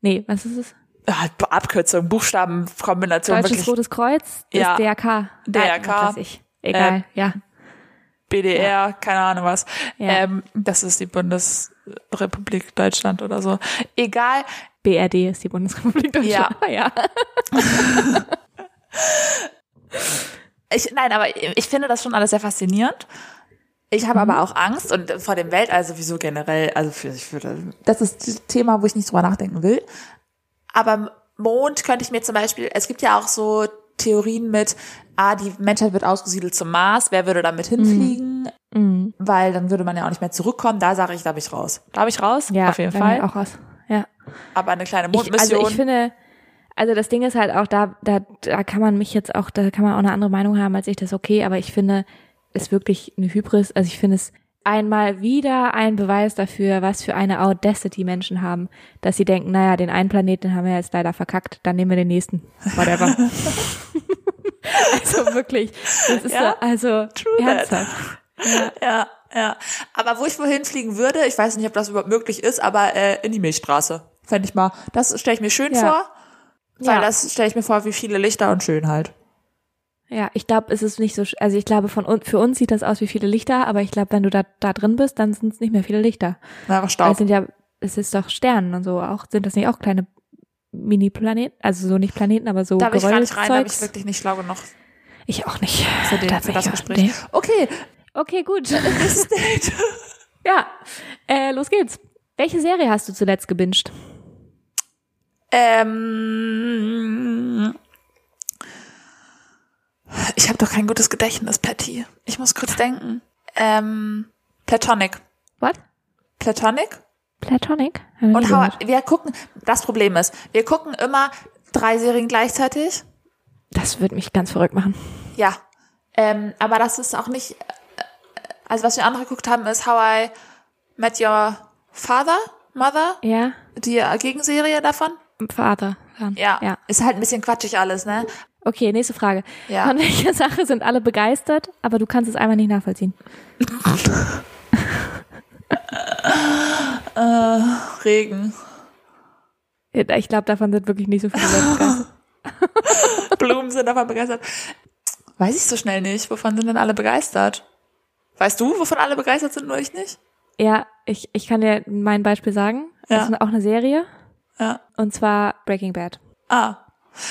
Nee, was ist es? Äh, Abkürzung, Buchstabenkombination, Deutsches wirklich Rotes Kreuz Ja. ist DRK. DRK. Ah. Egal, ja. BDR, keine Ahnung was. Ja. Ähm, das ist die Bundesrepublik Deutschland oder so. Egal. BRD ist die Bundesrepublik Deutschland. Ja. [laughs] ja. Ich, nein, aber ich finde das schon alles sehr faszinierend. Ich habe Mhm. aber auch Angst und vor dem Weltall sowieso generell, also für, ich würde, das ist das Thema, wo ich nicht drüber nachdenken will. Aber Mond könnte ich mir zum Beispiel, es gibt ja auch so Theorien mit, ah, die Menschheit wird ausgesiedelt zum Mars, wer würde damit hinfliegen? Mhm. Weil dann würde man ja auch nicht mehr zurückkommen. Da sage ich, da bin ich raus. Da bin ich raus, Ja, auf jeden ich Fall. auch raus. Ja. Aber eine kleine Ich, Mondmission. also ich finde, also das Ding ist halt auch, da, da, da kann man mich jetzt auch, da kann man auch eine andere Meinung haben als ich, das ist okay, aber ich finde, ist wirklich eine Hybris, also ich finde es einmal wieder ein Beweis dafür, was für eine Audacity Menschen haben, dass sie denken, naja, den einen Planeten haben wir jetzt leider verkackt, dann nehmen wir den nächsten. Whatever. [laughs] also wirklich, das ist Ja, so, also true that. ernsthaft. Ja, ja. Aber wo ich wohin fliegen würde, ich weiß nicht, ob das überhaupt möglich ist, aber äh, in die Milchstraße. Fände ich mal. Das stelle ich mir schön Ja. vor. Weil Ja. das stelle ich mir vor, wie viele Lichter und schön halt. Ja, ich glaube, es ist nicht so, also ich glaube, von uns, für uns sieht das aus wie viele Lichter, aber ich glaube, wenn du da, da drin bist, dann sind es nicht mehr viele Lichter. Einfach Weil es Staub. sind ja, es ist doch Sternen und so auch, sind das nicht auch kleine Mini-Planeten? Also so nicht Planeten, aber so Da bin ich gar nicht rein, da bin ich wirklich nicht schlau genug Ich auch nicht. für, den, für das Gespräch. nee. Okay, Okay, gut. [laughs] ja, äh, los geht's. Welche Serie hast du zuletzt gebinged? ähm, ich habe doch kein gutes Gedächtnis, Patty. Ich muss kurz denken. Ähm, Platonic. What? Platonic? Platonic? Und How, gehört. wir gucken, das Problem ist, wir gucken immer drei Serien gleichzeitig. Das wird mich ganz verrückt machen. Ja. Ähm, aber das ist auch nicht, äh, also was wir andere geguckt haben, ist How I Met Your Father, Mother, Ja? die Gegenserie davon. Vater. Ja. ja. Ist halt ein bisschen quatschig alles, ne? Okay, nächste Frage. Ja. Von welcher Sache sind alle begeistert, aber du kannst es einfach nicht nachvollziehen? [laughs] Regen. Ich glaube, davon sind wirklich nicht so viele Leute begeistert. [laughs] Blumen sind davon begeistert. Weiß ich so schnell nicht. Wovon sind denn alle begeistert? Weißt du, wovon alle begeistert sind, nur ich nicht? Ja, ich, ich kann dir mein Beispiel sagen. Ja. Das ist auch eine Serie. Ja. Und zwar Breaking Bad. Ah.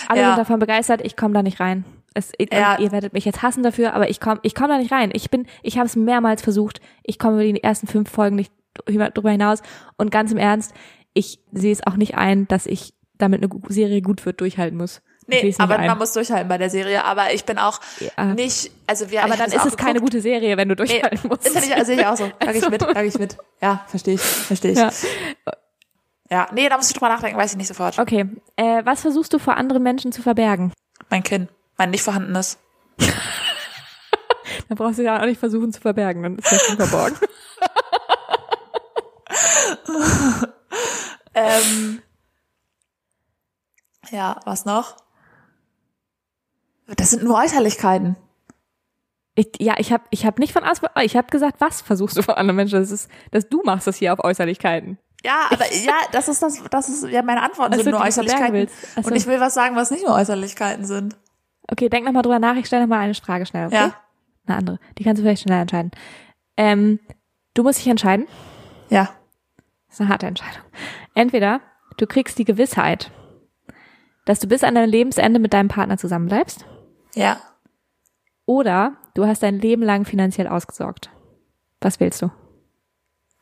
Alle Ja. sind davon begeistert, ich komme da nicht rein. Es, ich, Ja. ihr werdet mich jetzt hassen dafür, aber ich komme ich komm da nicht rein. Ich bin, ich habe es mehrmals versucht. Ich komme über die ersten fünf Folgen nicht drüber hinaus. Und ganz im Ernst, ich sehe es auch nicht ein, dass ich damit eine Serie gut wird durchhalten muss. Ich Nee, aber ein. man muss durchhalten bei der Serie. Aber ich bin auch Ja. nicht, also wir, aber ich dann ist es keine geguckt. gute Serie, wenn du Nee, durchhalten [laughs] musst. ist ja nicht, also ich auch so. Sag ich mit, [laughs] sag ich mit. Ja, verstehe ich, verstehe ich. Ja. Ja. nee, da muss ich drüber nachdenken, weiß ich nicht sofort. Okay, äh, was versuchst du vor anderen Menschen zu verbergen? Mein Kind, mein nicht vorhandenes. [laughs] Da brauchst du ja auch nicht versuchen zu verbergen, dann ist das schon verborgen. [laughs] Ähm, ja, was noch? Das sind nur Äußerlichkeiten. Ich, ja, ich habe ich hab nicht von ich habe gesagt, was versuchst du von anderen Menschen? Das ist, dass du machst das hier auf Äußerlichkeiten. Ja, aber ja, das ist das, das ist ja meine Antworten Ach so, sind nur Äußerlichkeiten. so. Und ich will was sagen, was nicht nur Äußerlichkeiten sind. Okay, denk noch mal drüber nach. Ich stelle noch mal eine Frage schnell. Okay? Ja. Eine andere. Die kannst du vielleicht schneller entscheiden. Ähm, du musst dich entscheiden. Ja. Das ist eine harte Entscheidung. Entweder du kriegst die Gewissheit, dass du bis an dein Lebensende mit deinem Partner zusammenbleibst, Ja. oder du hast dein Leben lang finanziell ausgesorgt. Was willst du?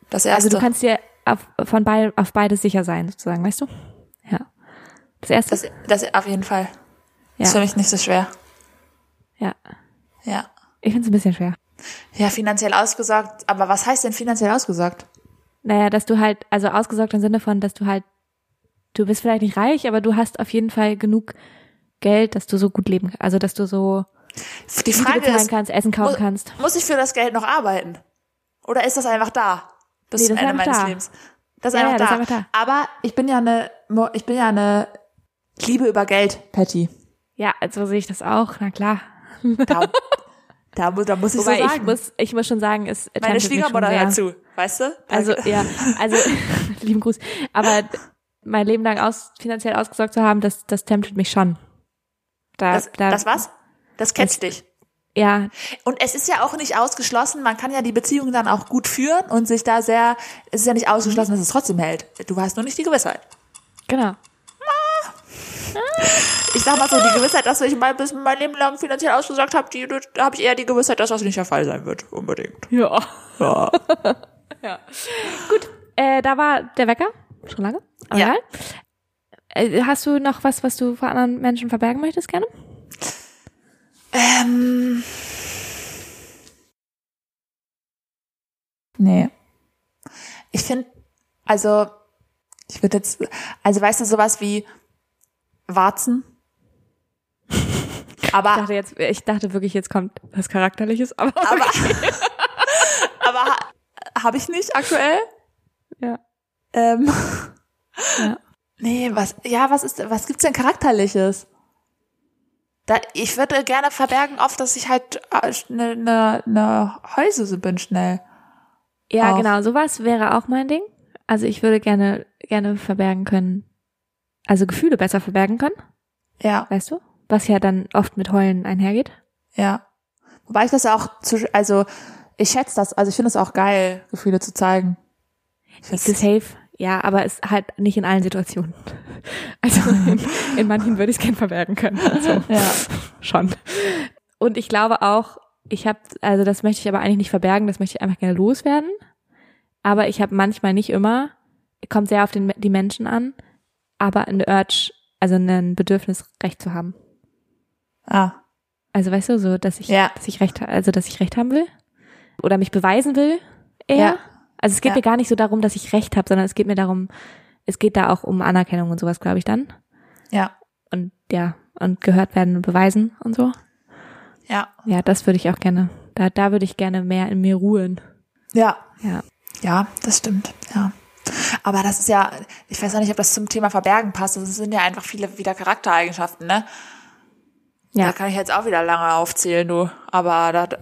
Das erste. Also du kannst dir auf, von beid, auf beides sicher sein, sozusagen, weißt du? Ja. Das erste. das, das auf jeden Fall. ja. Ist für mich nicht so schwer. ja. Ja. Ich finde es ein bisschen schwer. Ja, finanziell ausgesorgt. Aber was heißt denn finanziell ausgesorgt? Naja, dass du halt, also ausgesorgt im Sinne von, dass du halt, du bist vielleicht nicht reich, aber du hast auf jeden Fall genug Geld, dass du so gut leben kannst. Also, dass du so Die Frage ist, kannst, Essen kaufen mu- kannst. muss ich für das Geld noch arbeiten? Oder ist das einfach da? Bis Nee, zum das ist Ende meines da. Lebens. Das ist, Ja, einfach, ja, da. das ist einfach Aber ich bin ja eine, ich bin ja eine Liebe über Geld, Patty. Ja, also sehe ich das auch, na klar. Da, [laughs] da, mu- da muss ich Wobei so sagen. ich muss, ich muss schon sagen, es Meine Schwiegermutter sehr. hört zu, weißt du? Also, ja, also, [laughs] [laughs] lieben Gruß. Aber mein Leben lang aus, finanziell ausgesorgt zu haben, das, das temptet mich schon. Da, das, da, das was? Das catcht dich. Ja, Und es ist ja auch nicht ausgeschlossen, man kann ja die Beziehung dann auch gut führen und sich da sehr, es ist ja nicht ausgeschlossen, dass es trotzdem hält. Du hast nur nicht die Gewissheit. genau. Ich sag mal so, die Gewissheit, dass ich mein, bis mein Leben lang finanziell ausgesorgt habe, die, da habe ich eher die Gewissheit, dass das nicht der Fall sein wird, unbedingt. Ja. Ja. [laughs] ja. Gut, äh, da war der Wecker. Schon lange. Aber Ja. egal. Äh, hast du noch was, was du vor anderen Menschen verbergen möchtest gerne? Ähm. Nee. Ich finde, also, ich würde jetzt, also weißt du, sowas wie Warzen? [laughs] Ich Aber, dachte jetzt, ich dachte wirklich, jetzt kommt was Charakterliches, aber, aber, [laughs] aber ha, habe ich nicht aktuell. ja. Ähm, Ja. Nee, was, ja, was ist, was gibt's denn Charakterliches? Da, ich würde gerne verbergen oft, dass ich halt eine ne, ne Häuse bin schnell. Ja, Auch. genau, sowas wäre auch mein Ding. Also ich würde gerne, gerne verbergen können, also Gefühle besser verbergen können, Ja, weißt du? Was ja dann oft mit Heulen einhergeht. ja. Wobei ich das ja auch, zu, also ich schätze das, also ich finde es auch geil, Gefühle zu zeigen. Ich Das find's- safe, ja, aber es halt nicht in allen Situationen. [laughs] Also in, in manchen würde ich es gern verbergen können. Also, Ja. [laughs] schon. Und ich glaube auch, ich habe, also das möchte ich aber eigentlich nicht verbergen, das möchte ich einfach gerne loswerden. Aber ich habe manchmal nicht immer, kommt sehr auf den, die Menschen an, aber ein Urge, also ein Bedürfnis, Recht zu haben. Ah, Also weißt du, so, dass ich, Ja. dass ich Recht, also dass ich Recht haben will oder mich beweisen will, eher. Ja. Also es geht Ja. mir gar nicht so darum, dass ich Recht habe, sondern es geht mir darum, es geht da auch um Anerkennung und sowas, glaube ich dann. ja, Und ja, und gehört werden und beweisen und so. ja, Ja, das würde ich auch gerne. Da, da würde ich gerne mehr in mir ruhen. ja, Ja. ja, das stimmt, ja. Aber das ist ja, ich weiß auch nicht, ob das zum Thema Verbergen passt. Das sind ja einfach viele wieder Charaktereigenschaften, ne? Da Ja. kann ich jetzt auch wieder lange aufzählen, du. Aber das,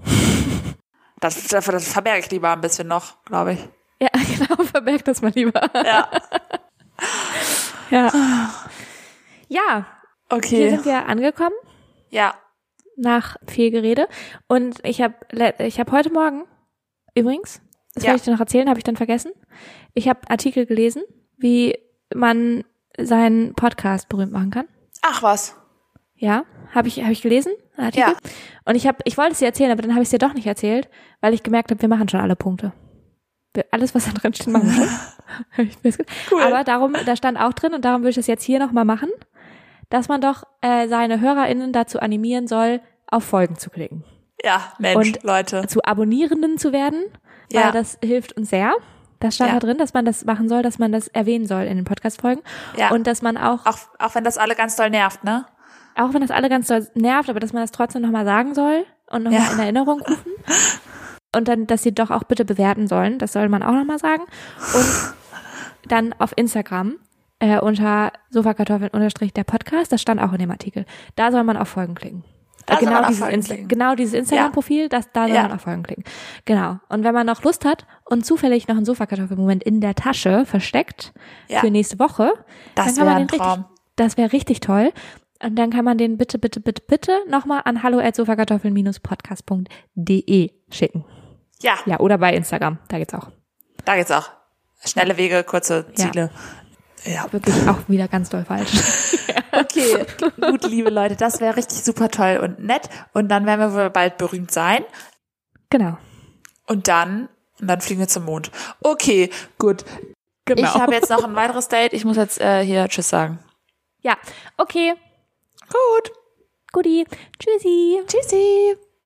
das, das, verberge ich lieber ein bisschen noch, glaube ich. Ja, [laughs] genau, verbergt das mal lieber. Ja. [laughs] Ja. Ja, hier Okay. sind wir angekommen Ja. nach viel Gerede. Und ich habe ich hab heute Morgen, übrigens, das Ja. wollte ich dir noch erzählen, habe ich dann vergessen. Ich habe Artikel gelesen, wie man seinen Podcast berühmt machen kann. Ach was. Ja, habe ich, hab ich gelesen, Artikel. Ja. Und ich habe, ich wollte es dir erzählen, aber dann habe ich es dir doch nicht erzählt, weil ich gemerkt habe, wir machen schon alle Punkte. Wir, alles, was da drin steht, machen wir schon. [laughs] Hab Cool. Aber darum, da stand auch drin und darum würde ich das jetzt hier nochmal machen, dass man doch äh, seine HörerInnen dazu animieren soll, auf Folgen zu klicken. Ja, Mensch, Und- Leute. Zu Abonnierenden zu werden, weil Ja. das hilft uns sehr. Das stand Ja. da drin, dass man das machen soll, dass man das erwähnen soll in den Podcast-Folgen. Ja. Und dass man auch Auch, auch wenn das alle ganz doll nervt, ne? Auch wenn das alle ganz doll nervt, aber dass man das trotzdem nochmal sagen soll und nochmal Ja. in Erinnerung rufen. Und dann, dass sie doch auch bitte bewerten sollen, das soll man auch nochmal sagen. Und dann auf Instagram äh, unter Sofakartoffeln unterstrich der Podcast, das stand auch in dem Artikel. Da soll man auf Folgen klicken. Äh, genau, dieses Insta klicken. genau dieses Instagram-Profil, das, da soll Ja. man auf Folgen klicken. Genau. Und wenn man noch Lust hat und zufällig noch einen Sofakartoffelmoment in der Tasche versteckt Ja. für nächste Woche, Das dann kann man den Traum. richtig, das wäre richtig toll. Und dann kann man den bitte, bitte, bitte, bitte nochmal an hallo@sofakartoffeln-podcast.de schicken. Ja, Ja, oder bei Instagram, da geht's auch. da geht's auch. Schnelle Wege, kurze Ja. Ziele. Ja. Wirklich auch wieder ganz doll falsch. [laughs] Okay, gut, liebe Leute, das wäre richtig super toll und nett. Und dann werden wir wohl bald berühmt sein. genau. Und dann, und dann fliegen wir zum Mond. Okay, gut. Genau. Ich habe jetzt noch ein weiteres Date. Ich muss jetzt äh, hier Tschüss sagen. ja, okay. Gut. Guti. Tschüssi. Tschüssi.